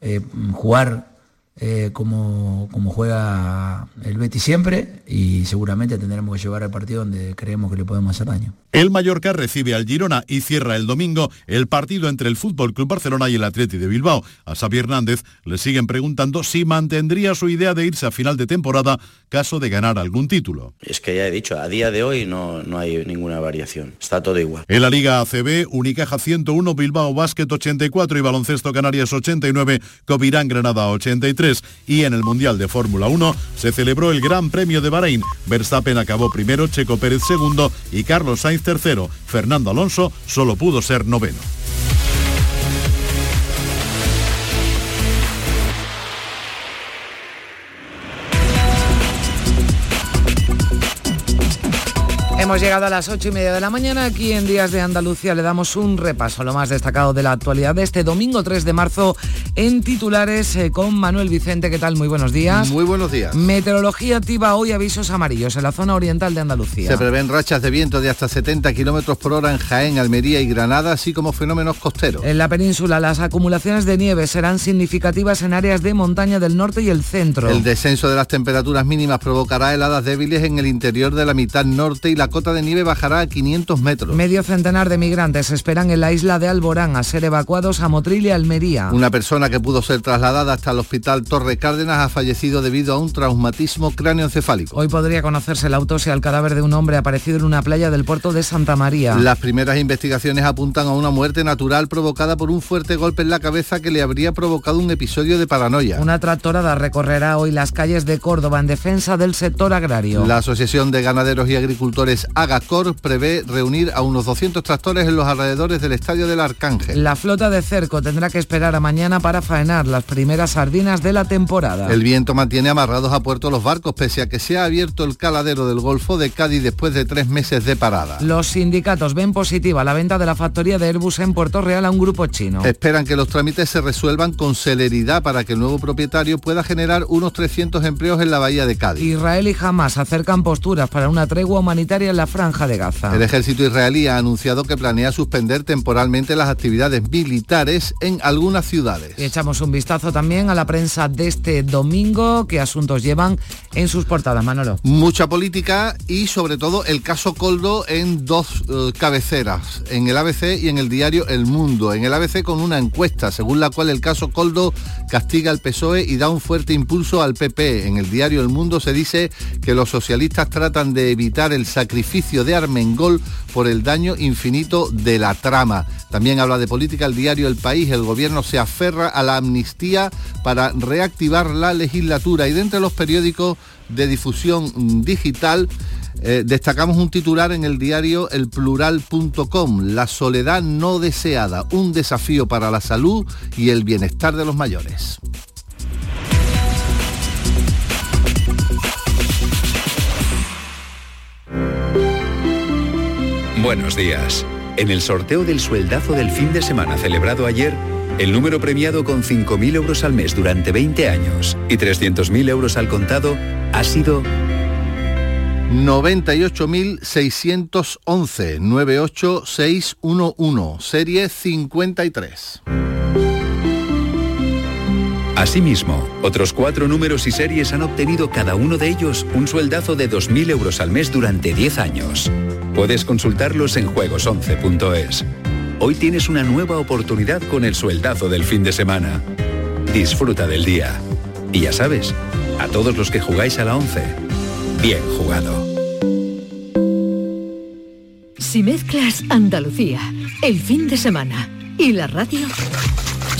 eh, jugar eh, como, como juega el Betis siempre y seguramente tendremos que llevar al partido donde creemos que le podemos hacer daño. El Mallorca recibe al Girona y cierra el domingo el partido entre el Fútbol Club Barcelona y el Atleti de Bilbao. A Xavi Hernández le siguen preguntando si mantendría su idea de irse a final de temporada caso de ganar algún título. Es que ya he dicho, a día de hoy no, no hay ninguna variación, está todo igual. En la Liga ACB, Unicaja 101, Bilbao Basket 84 y Baloncesto Canarias 89, Covirán Granada 83 y en el Mundial de Fórmula 1 se celebró el Gran Premio de Bahrein. Verstappen acabó primero, Checo Pérez segundo y Carlos Sainz tercero. Fernando Alonso solo pudo ser noveno. Hemos llegado a las ocho y media de la mañana. Aquí en Días de Andalucía le damos un repaso a lo más destacado de la actualidad de este domingo 3 de marzo en titulares eh, con Manuel Vicente. ¿Qué tal? Muy buenos días. Muy buenos días. Meteorología activa hoy avisos amarillos en la zona oriental de Andalucía. Se prevén rachas de viento de hasta 70 kilómetros por hora en Jaén, Almería y Granada, así como fenómenos costeros. En la península, las acumulaciones de nieve serán significativas en áreas de montaña del norte y el centro. El descenso de las temperaturas mínimas provocará heladas débiles en el interior de la mitad norte y la cota de nieve bajará a 500 metros. Medio centenar de migrantes esperan en la isla de Alborán a ser evacuados a Motril y Almería. Una persona que pudo ser trasladada hasta el hospital Torre Cárdenas ha fallecido debido a un traumatismo cráneoencefálico. Hoy podría conocerse la autopsia al cadáver de un hombre aparecido en una playa del puerto de Santa María. Las primeras investigaciones apuntan a una muerte natural provocada por un fuerte golpe en la cabeza que le habría provocado un episodio de paranoia. Una tractorada recorrerá hoy las calles de Córdoba en defensa del sector agrario. La Asociación de Ganaderos y Agricultores Agacor prevé reunir a unos 200 tractores en los alrededores del Estadio del Arcángel. La flota de cerco tendrá que esperar a mañana para faenar las primeras sardinas de la temporada. El viento mantiene amarrados a puerto los barcos pese a que se ha abierto el caladero del Golfo de Cádiz después de tres meses de parada. Los sindicatos ven positiva la venta de la factoría de Airbus en Puerto Real a un grupo chino. Esperan que los trámites se resuelvan con celeridad para que el nuevo propietario pueda generar unos 300 empleos en la bahía de Cádiz. Israel y Hamas acercan posturas para una tregua humanitaria en la franja de Gaza. El ejército israelí ha anunciado que planea suspender temporalmente las actividades militares en algunas ciudades. Y echamos un vistazo también a la prensa de este domingo, qué asuntos llevan en sus portadas, Manolo. Mucha política y sobre todo el caso Coldo en dos eh, cabeceras, en el ABC y en el diario El Mundo. En el ABC con una encuesta según la cual el caso Coldo castiga al PSOE y da un fuerte impulso al PP. En el diario El Mundo se dice que los socialistas tratan de evitar el sacrificio de Armengol por el daño infinito de la trama. También habla de política el diario El País. El gobierno se aferra a la amnistía para reactivar la legislatura y de entre los periódicos de difusión digital eh, destacamos un titular en el diario elplural.com, La soledad no deseada, un desafío para la salud y el bienestar de los mayores. Buenos días. En el sorteo del sueldazo del fin de semana celebrado ayer, el número premiado con 5.000 euros al mes durante 20 años y 300.000 euros al contado ha sido 98.611 98611 serie 53. Asimismo, otros cuatro números y series han obtenido cada uno de ellos un sueldazo de 2.000 euros al mes durante 10 años. Puedes consultarlos en juegos11.es. Hoy tienes una nueva oportunidad con el sueldazo del fin de semana. Disfruta del día. Y ya sabes, a todos los que jugáis a la 11, bien jugado. Si mezclas Andalucía, el fin de semana y la radio,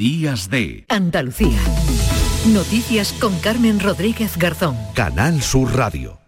Días de Andalucía. Noticias con Carmen Rodríguez Garzón. Canal Sur Radio.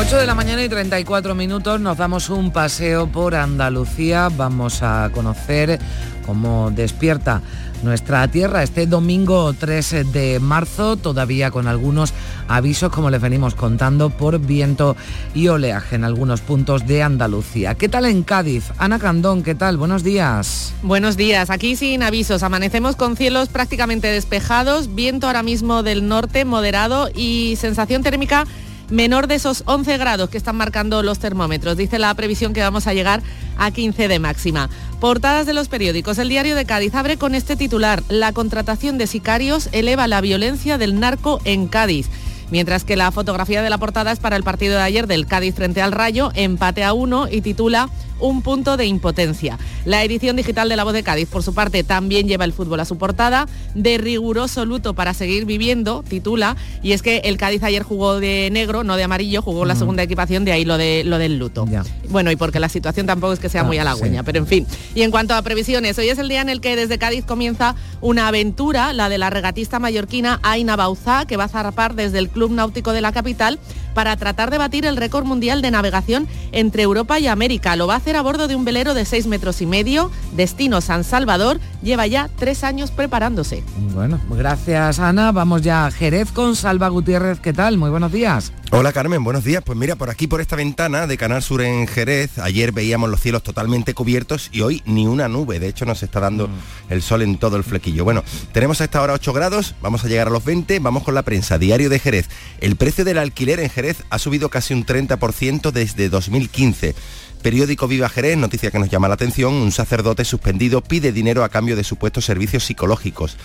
8 de la mañana y 34 minutos nos damos un paseo por Andalucía. Vamos a conocer cómo despierta nuestra tierra este domingo 3 de marzo, todavía con algunos avisos, como les venimos contando, por viento y oleaje en algunos puntos de Andalucía. ¿Qué tal en Cádiz? Ana Candón, ¿qué tal? Buenos días. Buenos días, aquí sin avisos, amanecemos con cielos prácticamente despejados, viento ahora mismo del norte moderado y sensación térmica menor de esos 11 grados que están marcando los termómetros. Dice la previsión que vamos a llegar a 15 de máxima. Portadas de los periódicos. El diario de Cádiz abre con este titular. La contratación de sicarios eleva la violencia del narco en Cádiz mientras que la fotografía de la portada es para el partido de ayer del Cádiz frente al Rayo, empate a uno y titula un punto de impotencia. La edición digital de La Voz de Cádiz, por su parte, también lleva el fútbol a su portada, de riguroso luto para seguir viviendo, titula, y es que el Cádiz ayer jugó de negro, no de amarillo, jugó la segunda equipación, de ahí lo, de, lo del luto. Bueno, y porque la situación tampoco es que sea muy halagüeña, pero en fin. Y en cuanto a previsiones, hoy es el día en el que desde Cádiz comienza una aventura, la de la regatista mallorquina Aina Bauzá, que va a zarpar desde el Club Náutico de la capital para tratar de batir el récord mundial de navegación entre Europa y América. Lo va a hacer a bordo de un velero de 6 metros y medio, destino San Salvador, lleva ya tres años preparándose. Bueno, gracias Ana. Vamos ya a Jerez con Salva Gutiérrez. ¿Qué tal? Muy buenos días. Hola Carmen, buenos días. Pues mira, por aquí, por esta ventana de Canal Sur en Jerez, ayer veíamos los cielos totalmente cubiertos y hoy ni una nube. De hecho, nos está dando mm. el sol en todo el flequillo. Bueno, tenemos a esta hora 8 grados, vamos a llegar a los 20, vamos con la prensa. Diario de Jerez. El precio del alquiler en Jerez ha subido casi un 30% desde 2015. Periódico Viva Jerez, noticia que nos llama la atención, un sacerdote suspendido pide dinero a cambio de supuestos servicios psicológicos.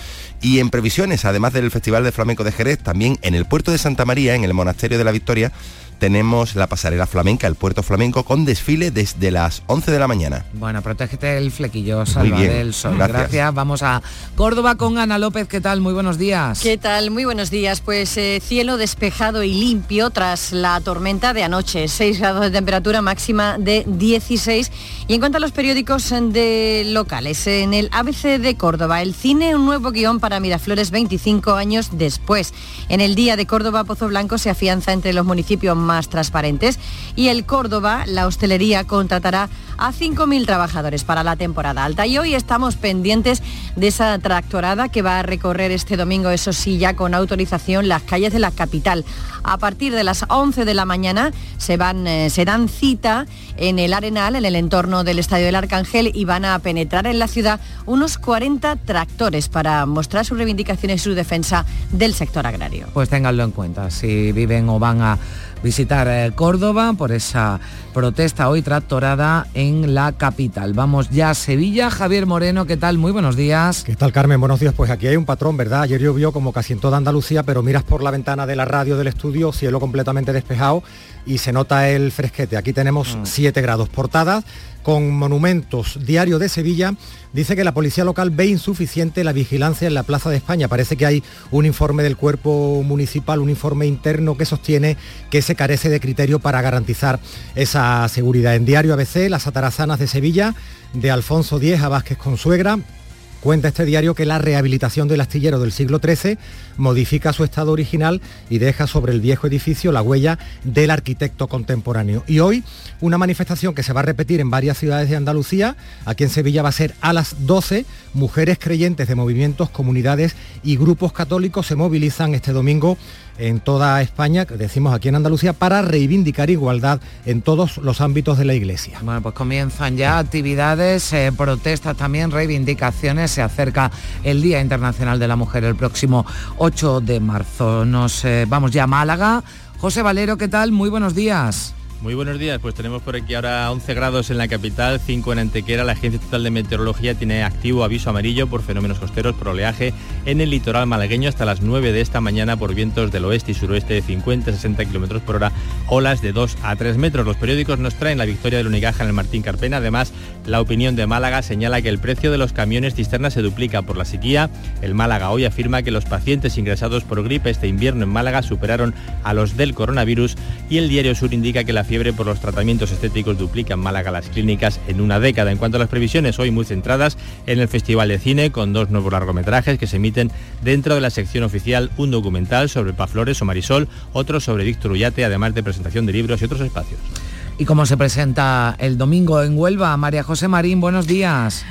Y en previsiones, además del Festival de Flamenco de Jerez, también en el puerto de Santa María, en el Monasterio de la Victoria, tenemos la pasarela flamenca, el puerto flamenco, con desfile desde las 11 de la mañana. Bueno, protégete el flequillo, Salva del Sol. Gracias. Vamos a Córdoba con Ana López. ¿Qué tal? Muy buenos días. ¿Qué tal? Muy buenos días. Pues eh, cielo despejado y limpio tras la tormenta de anoche. 6 grados de temperatura máxima de 16. Y en cuanto a los periódicos de locales, en el ABC de Córdoba, el cine, un nuevo guion para Miraflores 25 años después. En el Día de Córdoba, Pozo Blanco se afianza entre los municipios más más transparentes. Y el Córdoba, la hostelería, contratará a 5.000 trabajadores para la temporada alta. Y hoy estamos pendientes de esa tractorada que va a recorrer este domingo, eso sí, ya con autorización, las calles de la capital. A partir de las 11 de la mañana se, van, eh, se dan cita en el Arenal, en el entorno del Estadio del Arcángel, y van a penetrar en la ciudad unos 40 tractores para mostrar sus reivindicaciones y su defensa del sector agrario. Pues ténganlo en cuenta, si viven o van a visitar eh, Córdoba por esa protesta hoy tractorada en la capital. Vamos ya a Sevilla. Javier Moreno, ¿qué tal? Muy buenos días. ¿Qué tal, Carmen? Buenos días. Pues aquí hay un patrón, ¿verdad? Ayer llovió como casi en toda Andalucía, pero miras por la ventana de la radio del estudio, cielo completamente despejado y se nota el fresquete. Aquí tenemos 7 mm. grados. Portadas con monumentos. Diario de Sevilla dice que la policía local ve insuficiente la vigilancia en la Plaza de España. Parece que hay un informe del cuerpo municipal, un informe interno que sostiene que se carece de criterio para garantizar esa seguridad. En Diario ABC, las atarazanas de Sevilla, de Alfonso X a Vázquez Consuegra, Cuenta este diario que la rehabilitación del astillero del siglo XIII modifica su estado original y deja sobre el viejo edificio la huella del arquitecto contemporáneo. Y hoy una manifestación que se va a repetir en varias ciudades de Andalucía. Aquí en Sevilla va a ser a las 12. Mujeres creyentes de movimientos, comunidades y grupos católicos se movilizan este domingo en toda España, decimos aquí en Andalucía, para reivindicar igualdad en todos los ámbitos de la Iglesia. Bueno, pues comienzan ya actividades, eh, protestas también, reivindicaciones. Se acerca el Día Internacional de la Mujer el próximo 8 de marzo. Nos eh, vamos ya a Málaga. José Valero, ¿qué tal? Muy buenos días. Muy buenos días, pues tenemos por aquí ahora 11 grados en la capital, 5 en Antequera. La Agencia Estatal de Meteorología tiene activo aviso amarillo por fenómenos costeros por oleaje en el litoral malagueño hasta las 9 de esta mañana por vientos del oeste y suroeste de 50-60 km por hora, olas de 2 a 3 metros. Los periódicos nos traen la victoria del Unicaja en el Martín Carpena. Además, la opinión de Málaga señala que el precio de los camiones cisterna se duplica por la sequía. El Málaga hoy afirma que los pacientes ingresados por gripe este invierno en Málaga superaron a los del coronavirus y el Diario Sur indica que la fiebre por los tratamientos estéticos duplican Málaga las clínicas en una década. En cuanto a las previsiones, hoy muy centradas en el Festival de Cine, con dos nuevos largometrajes que se emiten dentro de la sección oficial, un documental sobre Paflores o Marisol, otro sobre Víctor Ullate, además de presentación de libros y otros espacios. ¿Y cómo se presenta el domingo en Huelva? María José Marín, buenos días.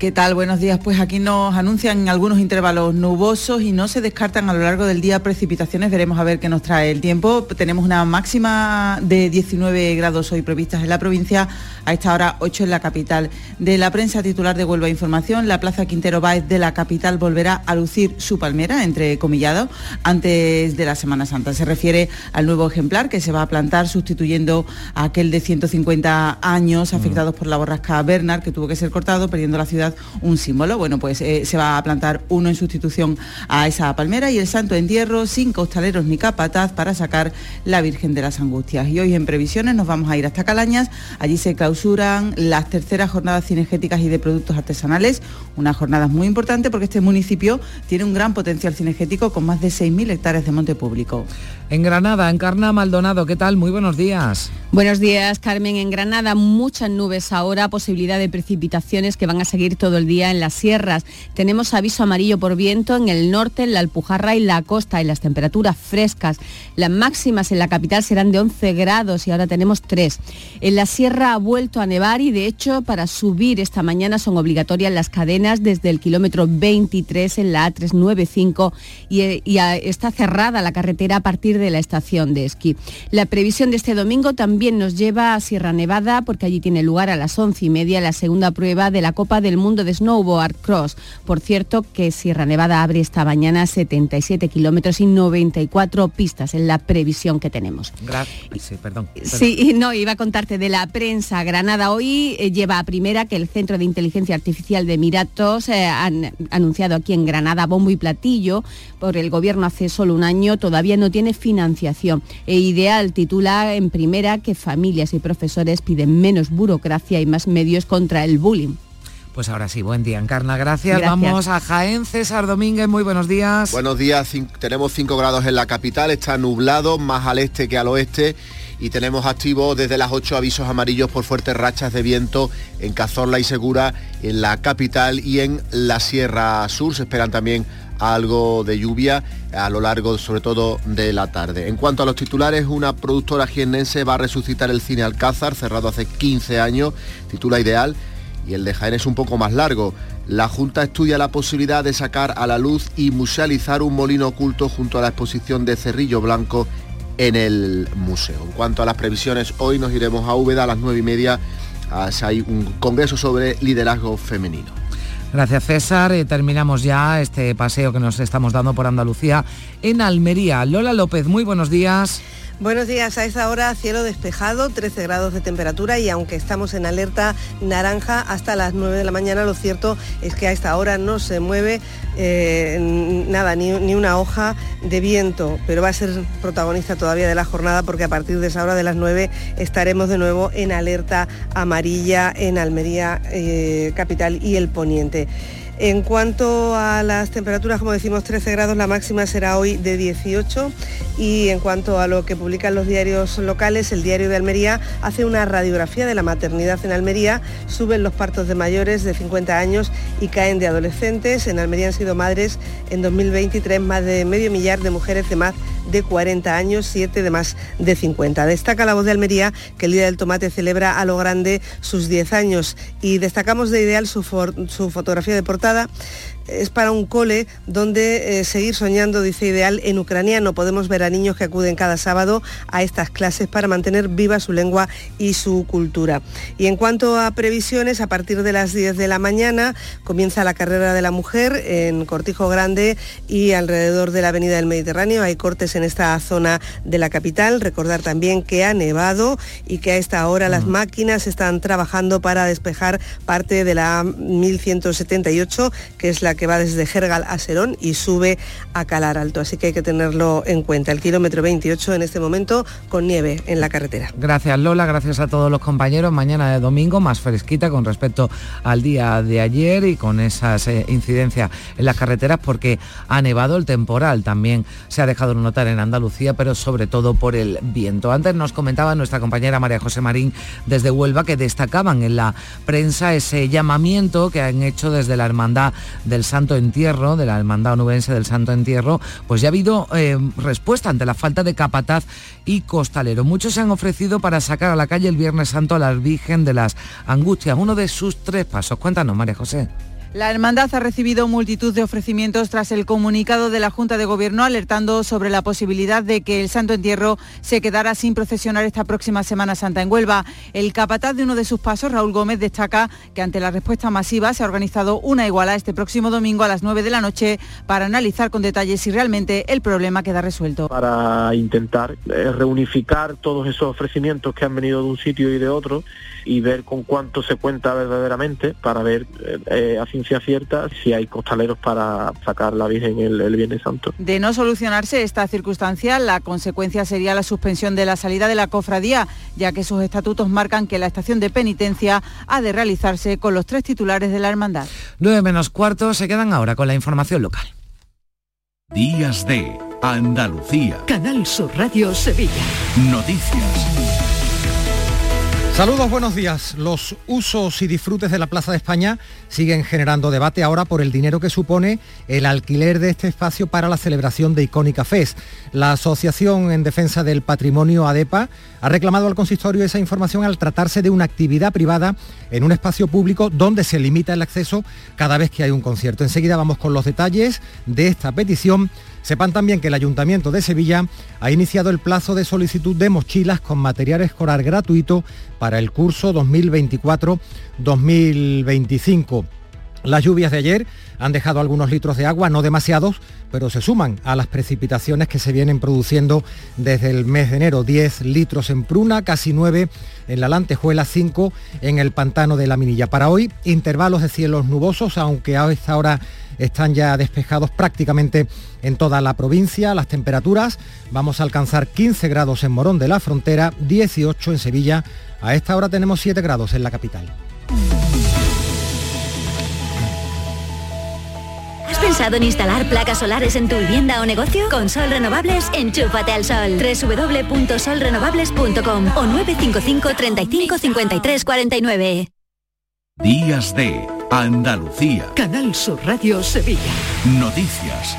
¿Qué tal? Buenos días. Pues aquí nos anuncian algunos intervalos nubosos y no se descartan a lo largo del día precipitaciones. Veremos a ver qué nos trae el tiempo. Tenemos una máxima de 19 grados hoy previstas en la provincia, a esta hora 8 en la capital. De la prensa titular de Huelva Información, la Plaza Quintero Báez de la capital volverá a lucir su palmera, entre comillados, antes de la Semana Santa. Se refiere al nuevo ejemplar que se va a plantar sustituyendo a aquel de 150 años afectados por la borrasca Bernard, que tuvo que ser cortado, perdiendo la ciudad un símbolo. Bueno, pues eh, se va a plantar uno en sustitución a esa palmera y el santo entierro sin costaleros ni capataz para sacar la Virgen de las Angustias. Y hoy en previsiones nos vamos a ir hasta Calañas. Allí se clausuran las terceras jornadas cinegéticas y de productos artesanales, unas jornadas muy importantes porque este municipio tiene un gran potencial cinegético con más de 6.000 hectáreas de monte público. En Granada, Encarna Maldonado, ¿qué tal? Muy buenos días. Buenos días, Carmen. En Granada muchas nubes ahora, posibilidad de precipitaciones que van a seguir todo el día en las sierras. Tenemos aviso amarillo por viento en el norte, en la Alpujarra y la costa y las temperaturas frescas. Las máximas en la capital serán de 11 grados y ahora tenemos 3. En la sierra ha vuelto a nevar y de hecho para subir esta mañana son obligatorias las cadenas desde el kilómetro 23 en la A395 y, y está cerrada la carretera a partir de la estación de esquí. La previsión de este domingo también nos lleva a Sierra Nevada porque allí tiene lugar a las once y media la segunda prueba de la Copa del Mundo de Snowboard Cross. Por cierto que Sierra Nevada abre esta mañana 77 kilómetros y 94 pistas en la previsión que tenemos. Gracias. Sí, perdón, Sí, no, iba a contarte de la prensa. Granada hoy eh, lleva a primera que el Centro de Inteligencia Artificial de Emiratos eh, han anunciado aquí en Granada bombo y platillo por el gobierno hace solo un año, todavía no tiene financiación. E Ideal titula en primera que familias y profesores piden menos burocracia y más medios contra el bullying. Pues ahora sí, buen día, Encarna, gracias. Vamos a Jaén, César Domínguez, muy buenos días. Buenos días, tenemos 5 grados en la capital, está nublado, más al este que al oeste y tenemos activos desde las 8 avisos amarillos por fuertes rachas de viento en Cazorla y Segura, en la capital y en la Sierra Sur. Se esperan también algo de lluvia a lo largo sobre todo de la tarde. En cuanto a los titulares, una productora jiennense va a resucitar el cine Alcázar, cerrado hace 15 años, titula Ideal, y el de Jaén es un poco más largo. La Junta estudia la posibilidad de sacar a la luz y musealizar un molino oculto junto a la exposición de Cerrillo Blanco en el museo. En cuanto a las previsiones, hoy nos iremos a Úbeda a las 9 y media. Hay un congreso sobre liderazgo femenino. Gracias César. Eh, terminamos ya este paseo que nos estamos dando por Andalucía en Almería. Lola López, muy buenos días. Buenos días, a esta hora cielo despejado, 13 grados de temperatura y aunque estamos en alerta naranja hasta las 9 de la mañana, lo cierto es que a esta hora no se mueve eh, nada, ni, ni, una hoja de viento, pero va a ser protagonista todavía de la jornada porque a partir de esa hora de las 9 estaremos de nuevo en alerta amarilla en Almería eh, capital y el poniente. En cuanto a las temperaturas, como decimos, 13 grados, la máxima será hoy de 18 y en cuanto a lo que publican los diarios locales, el diario de Almería hace una radiografía de la maternidad en Almería, suben los partos de mayores de 50 años y caen de adolescentes. En Almería han sido madres en 2023 más de medio millar de mujeres de más de 40 años, 7 de más de 50. Destaca la voz de Almería que el Día del Tomate celebra a lo grande sus 10 años y destacamos de ideal su, su fotografía de portada es para un cole donde eh, seguir soñando, dice Ideal, en ucraniano. Podemos ver a niños que acuden cada sábado a estas clases para mantener viva su lengua y su cultura. Y en cuanto a previsiones, a partir de las 10 de la mañana comienza la carrera de la mujer en Cortijo Grande y alrededor de la Avenida del Mediterráneo. Hay cortes en esta zona de la capital. Recordar también que ha nevado y que a esta hora las máquinas están trabajando para despejar parte de la 1178, que es la que que va desde Gergal a Serón y sube a Calar Alto, así que hay que tenerlo en cuenta. El kilómetro 28 en este momento con nieve en la carretera. Gracias Lola, gracias a todos los compañeros. Mañana de domingo más fresquita con respecto al día de ayer y con esas eh, incidencias en las carreteras porque ha nevado el temporal. También se ha dejado notar en Andalucía, pero sobre todo por el viento. Antes nos comentaba nuestra compañera María José Marín desde Huelva que destacaban en la prensa ese llamamiento que han hecho desde la Hermandad del Santo Entierro, de la Hermandad Onubense del Santo Entierro, pues ya ha habido eh, respuesta ante la falta de capataz y costalero. Muchos se han ofrecido para sacar a la calle el Viernes Santo a la Virgen de las Angustias, uno de sus tres pasos. Cuéntanos, María José. La hermandad ha recibido multitud de ofrecimientos tras el comunicado de la Junta de Gobierno alertando sobre la posibilidad de que el Santo Entierro se quedara sin procesionar esta próxima Semana Santa en Huelva. El capataz de uno de sus pasos, Raúl Gómez, destaca que ante la respuesta masiva se ha organizado una iguala este próximo domingo a las 9 de la noche para analizar con detalle si realmente el problema queda resuelto. Para intentar eh, reunificar todos esos ofrecimientos que han venido de un sitio y de otro y ver con cuánto se cuenta verdaderamente para ver eh, eh, a ciencia cierta si hay costaleros para sacar la Virgen el, el Viernes Santo. De no solucionarse esta circunstancia, la consecuencia sería la suspensión de la salida de la cofradía, ya que sus estatutos marcan que la estación de penitencia ha de realizarse con los tres titulares de la hermandad. 9 menos cuarto se quedan ahora con la información local. Días de Andalucía. Canal Sur Radio Sevilla. Noticias. Saludos, buenos días. Los usos y disfrutes de la Plaza de España siguen generando debate ahora por el dinero que supone el alquiler de este espacio para la celebración de Icónica Fest. La Asociación en Defensa del Patrimonio ADEPA ha reclamado al consistorio esa información al tratarse de una actividad privada en un espacio público donde se limita el acceso cada vez que hay un concierto. Enseguida vamos con los detalles de esta petición Sepan también que el Ayuntamiento de Sevilla ha iniciado el plazo de solicitud de mochilas con material escolar gratuito para el curso 2024-2025. Las lluvias de ayer han dejado algunos litros de agua, no demasiados, pero se suman a las precipitaciones que se vienen produciendo desde el mes de enero. 10 litros en Pruna, casi 9 en la Lantejuela, 5 en el Pantano de la Minilla. Para hoy, intervalos de cielos nubosos, aunque a esta hora están ya despejados prácticamente en toda la provincia. Las temperaturas vamos a alcanzar 15 grados en Morón de la Frontera, 18 en Sevilla. A esta hora tenemos 7 grados en la capital. ¿Has pensado en instalar placas solares en tu vivienda o negocio? Con Sol Renovables, enchúfate al sol. www.solrenovables.com o 955 35 53 49. Días de Andalucía. Canal Sur Radio Sevilla. Noticias.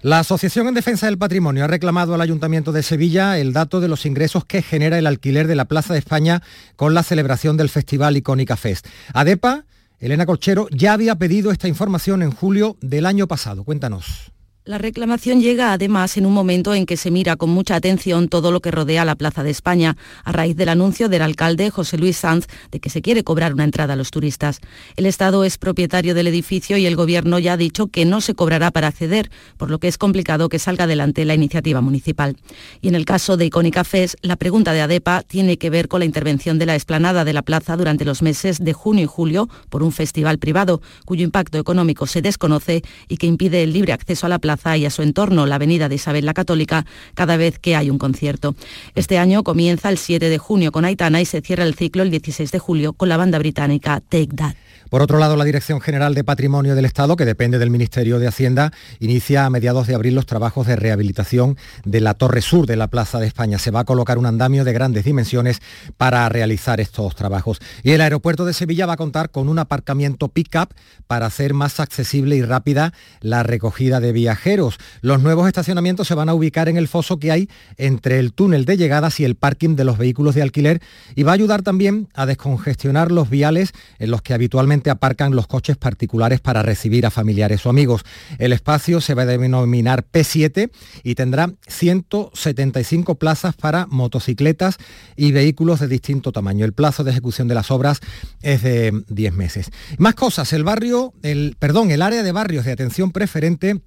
La Asociación en Defensa del Patrimonio ha reclamado al Ayuntamiento de Sevilla el dato de los ingresos que genera el alquiler de la Plaza de España con la celebración del Festival Icónica Fest. ADEPA, Elena Colchero, ya había pedido esta información en julio del año pasado. Cuéntanos. La reclamación llega además en un momento en que se mira con mucha atención todo lo que rodea la Plaza de España, a raíz del anuncio del alcalde José Luis Sanz de que se quiere cobrar una entrada a los turistas. El Estado es propietario del edificio y el Gobierno ya ha dicho que no se cobrará para acceder, por lo que es complicado que salga adelante la iniciativa municipal. Y en el caso de Icónica Fest, la pregunta de ADEPA tiene que ver con la intervención de la explanada de la plaza durante los meses de junio y julio por un festival privado, cuyo impacto económico se desconoce y que impide el libre acceso a la plaza y a su entorno, la avenida de Isabel la Católica, cada vez que hay un concierto. Este año comienza el 7 de junio con Aitana y se cierra el ciclo el 16 de julio con la banda británica Take That. Por otro lado, la Dirección General de Patrimonio del Estado, que depende del Ministerio de Hacienda, inicia a mediados de abril los trabajos de rehabilitación de la torre sur de la Plaza de España. Se va a colocar un andamio de grandes dimensiones para realizar estos trabajos. Y el aeropuerto de Sevilla va a contar con un aparcamiento pick-up para hacer más accesible y rápida la recogida de viajeros. Los nuevos estacionamientos se van a ubicar en el foso que hay entre el túnel de llegadas y el parking de los vehículos de alquiler y va a ayudar también a descongestionar los viales en los que habitualmente aparcan los coches particulares para recibir a familiares o amigos. El espacio se va a denominar P7 y tendrá 175 plazas para motocicletas y vehículos de distinto tamaño. El plazo de ejecución de las obras es de 10 meses. Más cosas, el barrio, el, perdón, el área de barrios de atención preferente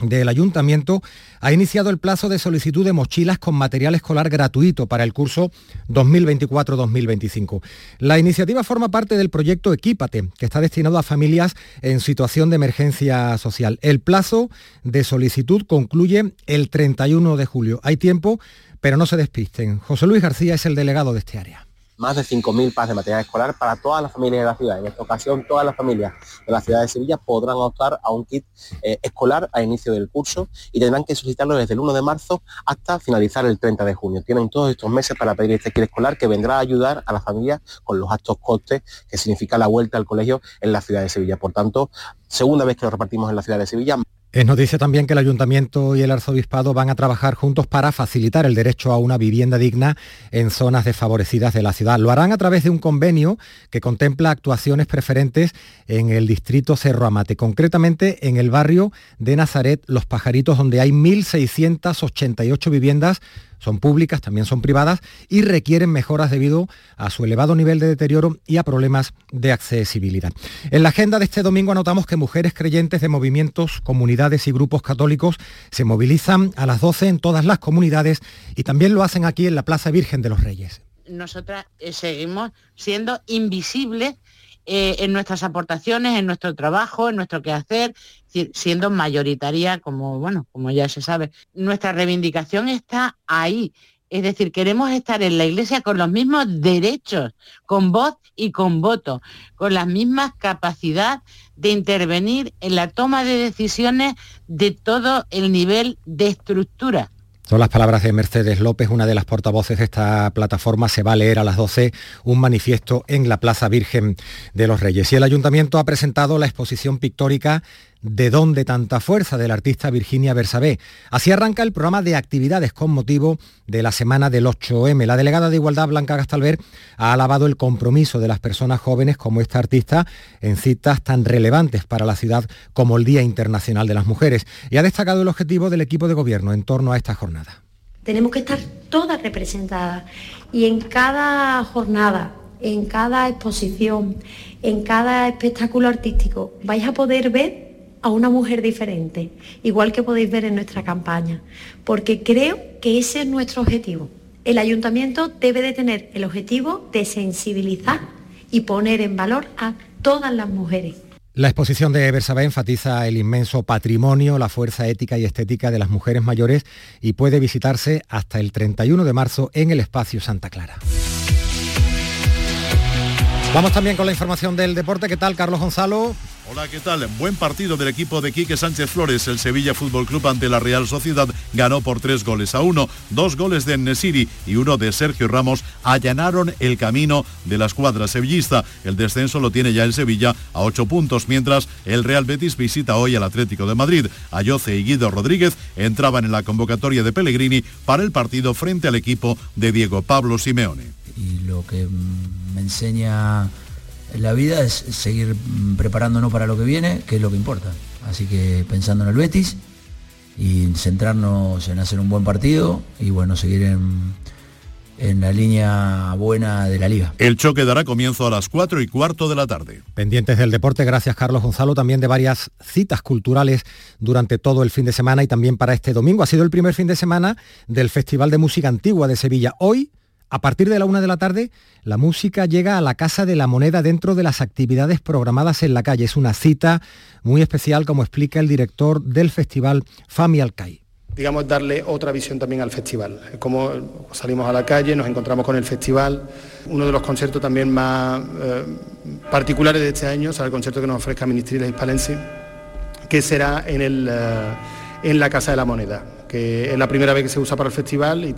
del ayuntamiento ha iniciado el plazo de solicitud de mochilas con material escolar gratuito para el curso 2024-2025. La iniciativa forma parte del proyecto Equípate, que está destinado a familias en situación de emergencia social. El plazo de solicitud concluye el 31 de julio. Hay tiempo, pero no se despisten. José Luis García es el delegado de este área más de 5.000 pases de material escolar para todas las familias de la ciudad. En esta ocasión, todas las familias de la ciudad de Sevilla podrán optar a un kit eh, escolar a inicio del curso y tendrán que solicitarlo desde el 1 de marzo hasta finalizar el 30 de junio. Tienen todos estos meses para pedir este kit escolar que vendrá a ayudar a las familias con los altos costes que significa la vuelta al colegio en la ciudad de Sevilla. Por tanto, segunda vez que lo repartimos en la ciudad de Sevilla. Es noticia también que el Ayuntamiento y el Arzobispado van a trabajar juntos para facilitar el derecho a una vivienda digna en zonas desfavorecidas de la ciudad. Lo harán a través de un convenio que contempla actuaciones preferentes en el distrito Cerro Amate, concretamente en el barrio de Nazaret, Los Pajaritos, donde hay 1.688 viviendas son públicas, también son privadas y requieren mejoras debido a su elevado nivel de deterioro y a problemas de accesibilidad. En la agenda de este domingo anotamos que mujeres creyentes de movimientos, comunidades y grupos católicos se movilizan a las 12 en todas las comunidades y también lo hacen aquí en la Plaza Virgen de los Reyes. Nosotras eh, seguimos siendo invisibles eh, en nuestras aportaciones, en nuestro trabajo, en nuestro quehacer, siendo mayoritaria, como bueno, como ya se sabe. Nuestra reivindicación está ahí. Es decir, queremos estar en la iglesia con los mismos derechos, con voz y con voto, con las mismas capacidad de intervenir en la toma de decisiones de todo el nivel de estructura son las palabras de Mercedes López, una de las portavoces de esta plataforma. Se va a leer a las 12 un manifiesto en la Plaza Virgen de los Reyes. Y el ayuntamiento ha presentado la exposición pictórica ¿De dónde tanta fuerza? del artista Virginia Bersabé. Así arranca el programa de actividades con motivo de la semana del 8M. La delegada de Igualdad, Blanca Gastalver, ha alabado el compromiso de las personas jóvenes como esta artista en citas tan relevantes para la ciudad como el Día Internacional de las Mujeres y ha destacado el objetivo del equipo de gobierno en torno a esta jornada. Tenemos que estar todas representadas y en cada jornada, en cada exposición, en cada espectáculo artístico, vais a poder ver a una mujer diferente, igual que podéis ver en nuestra campaña, porque creo que ese es nuestro objetivo. El ayuntamiento debe de tener el objetivo de sensibilizar y poner en valor a todas las mujeres. La exposición de Bersabé enfatiza el inmenso patrimonio, la fuerza ética y estética de las mujeres mayores y puede visitarse hasta el 31 de marzo en el espacio Santa Clara. Vamos también con la información del deporte. ¿Qué tal, Carlos Gonzalo? Hola, ¿qué tal? Buen partido del equipo de Quique Sánchez Flores. El Sevilla Fútbol Club ante la Real Sociedad ganó por tres goles a uno. Dos goles de Nesiri y uno de Sergio Ramos allanaron el camino de la escuadra sevillista. El descenso lo tiene ya el Sevilla a ocho puntos, mientras el Real Betis visita hoy al Atlético de Madrid. Ayoce y Guido Rodríguez entraban en la convocatoria de Pellegrini para el partido frente al equipo de Diego Pablo Simeone y lo que me enseña la vida es seguir preparándonos para lo que viene, que es lo que importa. Así que pensando en el Betis y centrarnos en hacer un buen partido y bueno, seguir en, en la línea buena de la liga. El choque dará comienzo a las 4 y cuarto de la tarde. Pendientes del deporte, gracias Carlos Gonzalo, también de varias citas culturales durante todo el fin de semana y también para este domingo. Ha sido el primer fin de semana del Festival de Música Antigua de Sevilla. Hoy a partir de la una de la tarde, la música llega a la Casa de la Moneda dentro de las actividades programadas en la calle. Es una cita muy especial, como explica el director del festival, Fami Alcay digamos, darle otra visión también al festival. Como salimos a la calle, nos encontramos con el festival, uno de los conciertos también más eh, particulares de este año será el concierto que nos ofrezca Ministriles Hispalense, que será en, el, eh, en la Casa de la Moneda, que es la primera vez que se usa para el festival.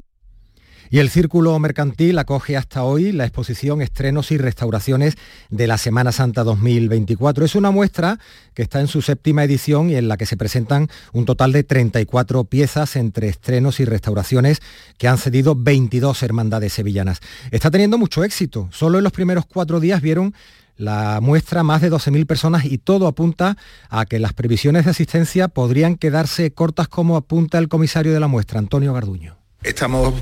Y el Círculo Mercantil acoge hasta hoy la exposición Estrenos y Restauraciones de la Semana Santa 2024. Es una muestra que está en su séptima edición y en la que se presentan un total de 34 piezas entre estrenos y restauraciones que han cedido 22 hermandades sevillanas. Está teniendo mucho éxito. Solo en los primeros cuatro días vieron la muestra más de 12.000 personas y todo apunta a que las previsiones de asistencia podrían quedarse cortas como apunta el comisario de la muestra, Antonio Garduño. Estamos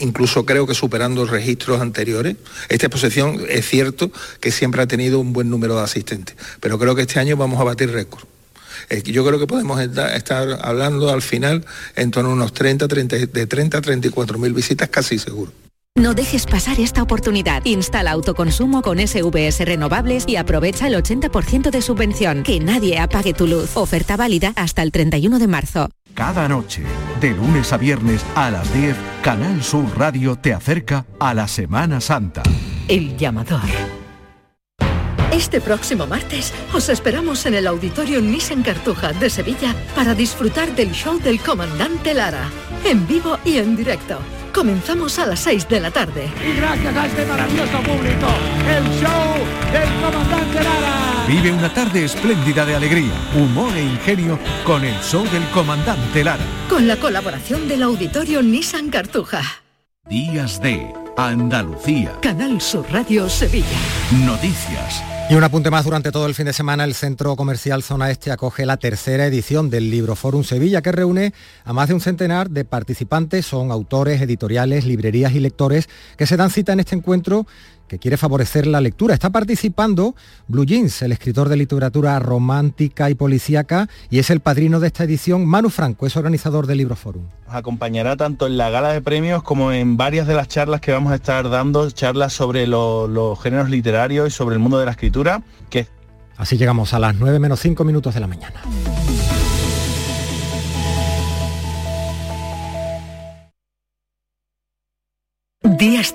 incluso creo que superando registros anteriores. Esta exposición es cierto que siempre ha tenido un buen número de asistentes, pero creo que este año vamos a batir récord. Eh, yo creo que podemos estar hablando al final en torno a unos 30, 30 de 30 a 34 mil visitas casi seguro. No dejes pasar esta oportunidad. Instala autoconsumo con SVS Renovables y aprovecha el 80% de subvención. Que nadie apague tu luz. Oferta válida hasta el 31 de marzo. Cada noche, de lunes a viernes a las 10, Canal Sur Radio te acerca a la Semana Santa. El llamador. Este próximo martes os esperamos en el Auditorio Nissan Cartuja de Sevilla para disfrutar del show del comandante Lara, en vivo y en directo Comenzamos a las 6 de la tarde. Y gracias a este maravilloso público, el show del comandante Lara. Vive una tarde espléndida de alegría, humor e ingenio con el show del comandante Lara. Con la colaboración del auditorio Nissan Cartuja. Días de Andalucía. Canal Sur Radio Sevilla. Noticias. Y un apunte más, durante todo el fin de semana el Centro Comercial Zona Este acoge la tercera edición del Libro Forum Sevilla, que reúne a más de un centenar de participantes, son autores, editoriales, librerías y lectores que se dan cita en este encuentro que quiere favorecer la lectura. Está participando Blue Jeans, el escritor de literatura romántica y policíaca, y es el padrino de esta edición. Manu Franco es organizador del Libro Forum. Nos acompañará tanto en la gala de premios como en varias de las charlas que vamos a estar dando, charlas sobre los géneros literarios y sobre el mundo de la escritura. Que... Así llegamos a las 9 menos 5 minutos de la mañana.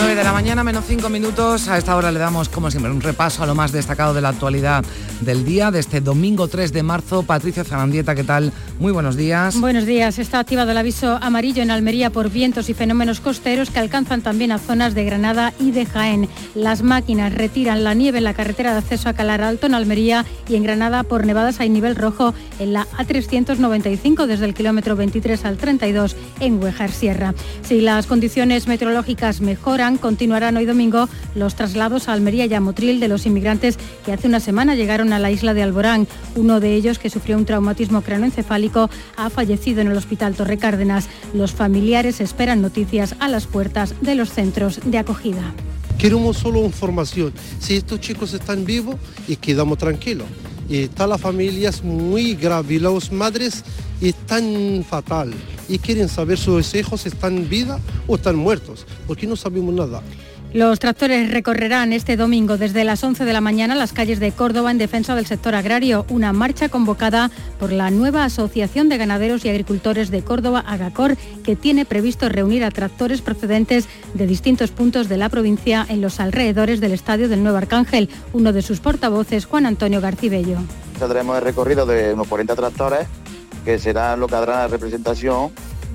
9 de la mañana, menos 5 minutos. A esta hora le damos, como siempre, un repaso a lo más destacado de la actualidad del día, de este domingo 3 de marzo. Patricia Zarandieta, ¿qué tal? Muy buenos días. Buenos días. Está activado el aviso amarillo en Almería por vientos y fenómenos costeros que alcanzan también a zonas de Granada y de Jaén. Las máquinas retiran la nieve en la carretera de acceso a Calar Alto en Almería y en Granada por nevadas hay nivel rojo en la A395 desde el kilómetro 23 al 32 en Huejar Sierra. Si las condiciones meteorológicas mejoran, continuarán hoy domingo los traslados a Almería y a de los inmigrantes que hace una semana llegaron a la isla de Alborán. Uno de ellos, que sufrió un traumatismo cranoencefálico, ha fallecido en el hospital Torre Cárdenas. Los familiares esperan noticias a las puertas de los centros de acogida. Queremos solo información. Si estos chicos están vivos y quedamos tranquilos. Y la familia muy grave madres están fatal y quieren saber si sus hijos están en vida o están muertos, porque no sabemos nada. Los tractores recorrerán este domingo desde las 11 de la mañana las calles de Córdoba en defensa del sector agrario, una marcha convocada por la nueva Asociación de Ganaderos y Agricultores de Córdoba, Agacor, que tiene previsto reunir a tractores procedentes de distintos puntos de la provincia en los alrededores del Estadio del Nuevo Arcángel. Uno de sus portavoces, Juan Antonio Garcibello. Tendremos el recorrido de unos 40 tractores, que será lo que hará la representación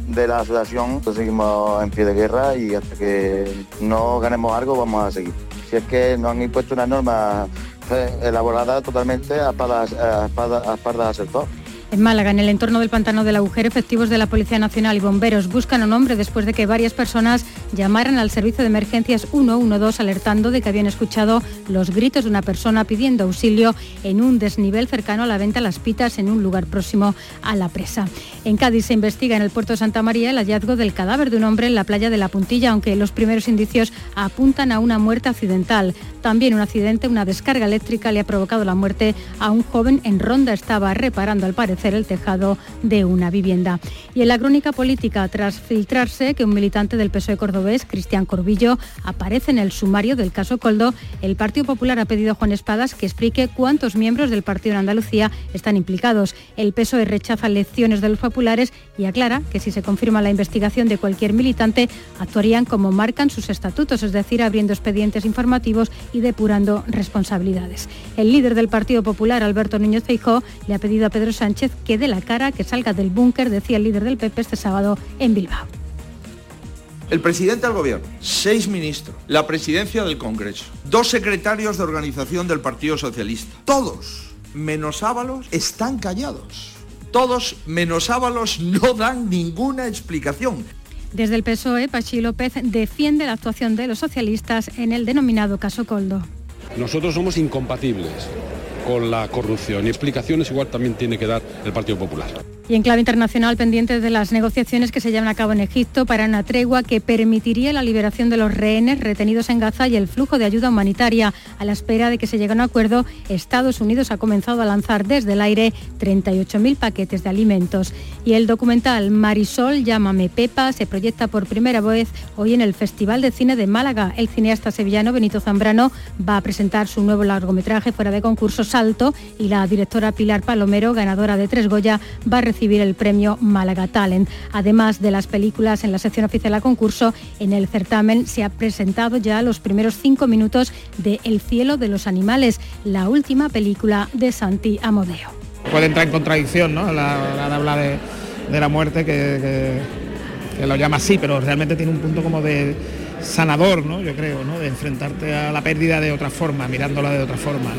de la asociación seguimos en pie de guerra y hasta que no ganemos algo vamos a seguir. Si es que nos han impuesto una norma eh, elaborada totalmente a espaldas, a espaldas, a sector. En Málaga, en el entorno del pantano del agujero, efectivos de la Policía Nacional y bomberos buscan a un hombre después de que varias personas llamaran al servicio de emergencias 112 alertando de que habían escuchado los gritos de una persona pidiendo auxilio en un desnivel cercano a la venta Las Pitas en un lugar próximo a la presa. En Cádiz se investiga en el puerto de Santa María el hallazgo del cadáver de un hombre en la playa de La Puntilla, aunque los primeros indicios apuntan a una muerte accidental. También un accidente, una descarga eléctrica le ha provocado la muerte a un joven en Ronda. Estaba reparando al parecer el tejado de una vivienda. Y en la crónica política, tras filtrarse que un militante del PSOE cordobés, Cristian Corbillo, aparece en el sumario del caso Coldo, el Partido Popular ha pedido a Juan Espadas que explique cuántos miembros del partido en Andalucía están implicados. El PSOE rechaza lecciones de los populares y aclara que si se confirma la investigación de cualquier militante, actuarían como marcan sus estatutos, es decir, abriendo expedientes informativos y depurando responsabilidades. El líder del Partido Popular, Alberto Núñez Feijó, le ha pedido a Pedro Sánchez que dé la cara, que salga del búnker, decía el líder del PP este sábado en Bilbao. El presidente del gobierno, seis ministros, la presidencia del Congreso, dos secretarios de organización del Partido Socialista, todos, menos Ábalos, están callados. Todos, menos Ábalos, no dan ninguna explicación. Desde el PSOE, Pachi López defiende la actuación de los socialistas en el denominado caso Coldo. Nosotros somos incompatibles con la corrupción. Y explicaciones igual también tiene que dar el Partido Popular. Y en clave internacional, pendientes de las negociaciones que se llevan a cabo en Egipto para una tregua que permitiría la liberación de los rehenes retenidos en Gaza y el flujo de ayuda humanitaria. A la espera de que se llegue a un acuerdo, Estados Unidos ha comenzado a lanzar desde el aire 38.000 paquetes de alimentos. Y el documental Marisol, llámame Pepa, se proyecta por primera vez hoy en el Festival de Cine de Málaga. El cineasta sevillano Benito Zambrano va a presentar su nuevo largometraje fuera de concurso Salto y la directora Pilar Palomero, ganadora de Tres Goya, va a recibir el premio Málaga Talent. Además de las películas en la sección oficial a concurso, en el certamen se ha presentado ya los primeros cinco minutos de El cielo de los animales, la última película de Santi Amodeo. Puede entrar en contradicción, ¿no? La, la habla de, la muerte que, que lo llama así, pero realmente tiene un punto como de sanador, ¿no? Yo creo, ¿no? De enfrentarte a la pérdida de otra forma, mirándola de otra forma.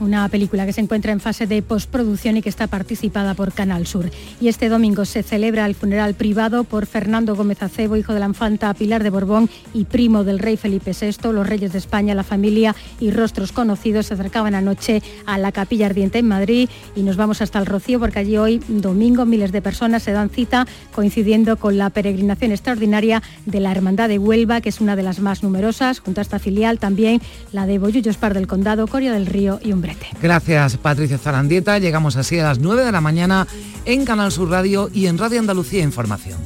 Una película que se encuentra en fase de postproducción y que está participada por Canal Sur. Y este domingo se celebra el funeral privado por Fernando Gómez Acebo, hijo de la infanta Pilar de Borbón y primo del rey Felipe VI. Los reyes de España, la familia y rostros conocidos se acercaban anoche a la Capilla Ardiente en Madrid y nos vamos hasta el Rocío porque allí hoy, domingo, miles de personas se dan cita coincidiendo con la peregrinación extraordinaria de la Hermandad de Huelva, que es una de las más numerosas, junto a esta filial también la de Bollullos Par del Condado, Coria del Río y Umbrete. Gracias Patricia Zarandieta, llegamos así a las 9 de la mañana en Canal Sur Radio y en Radio Andalucía Información.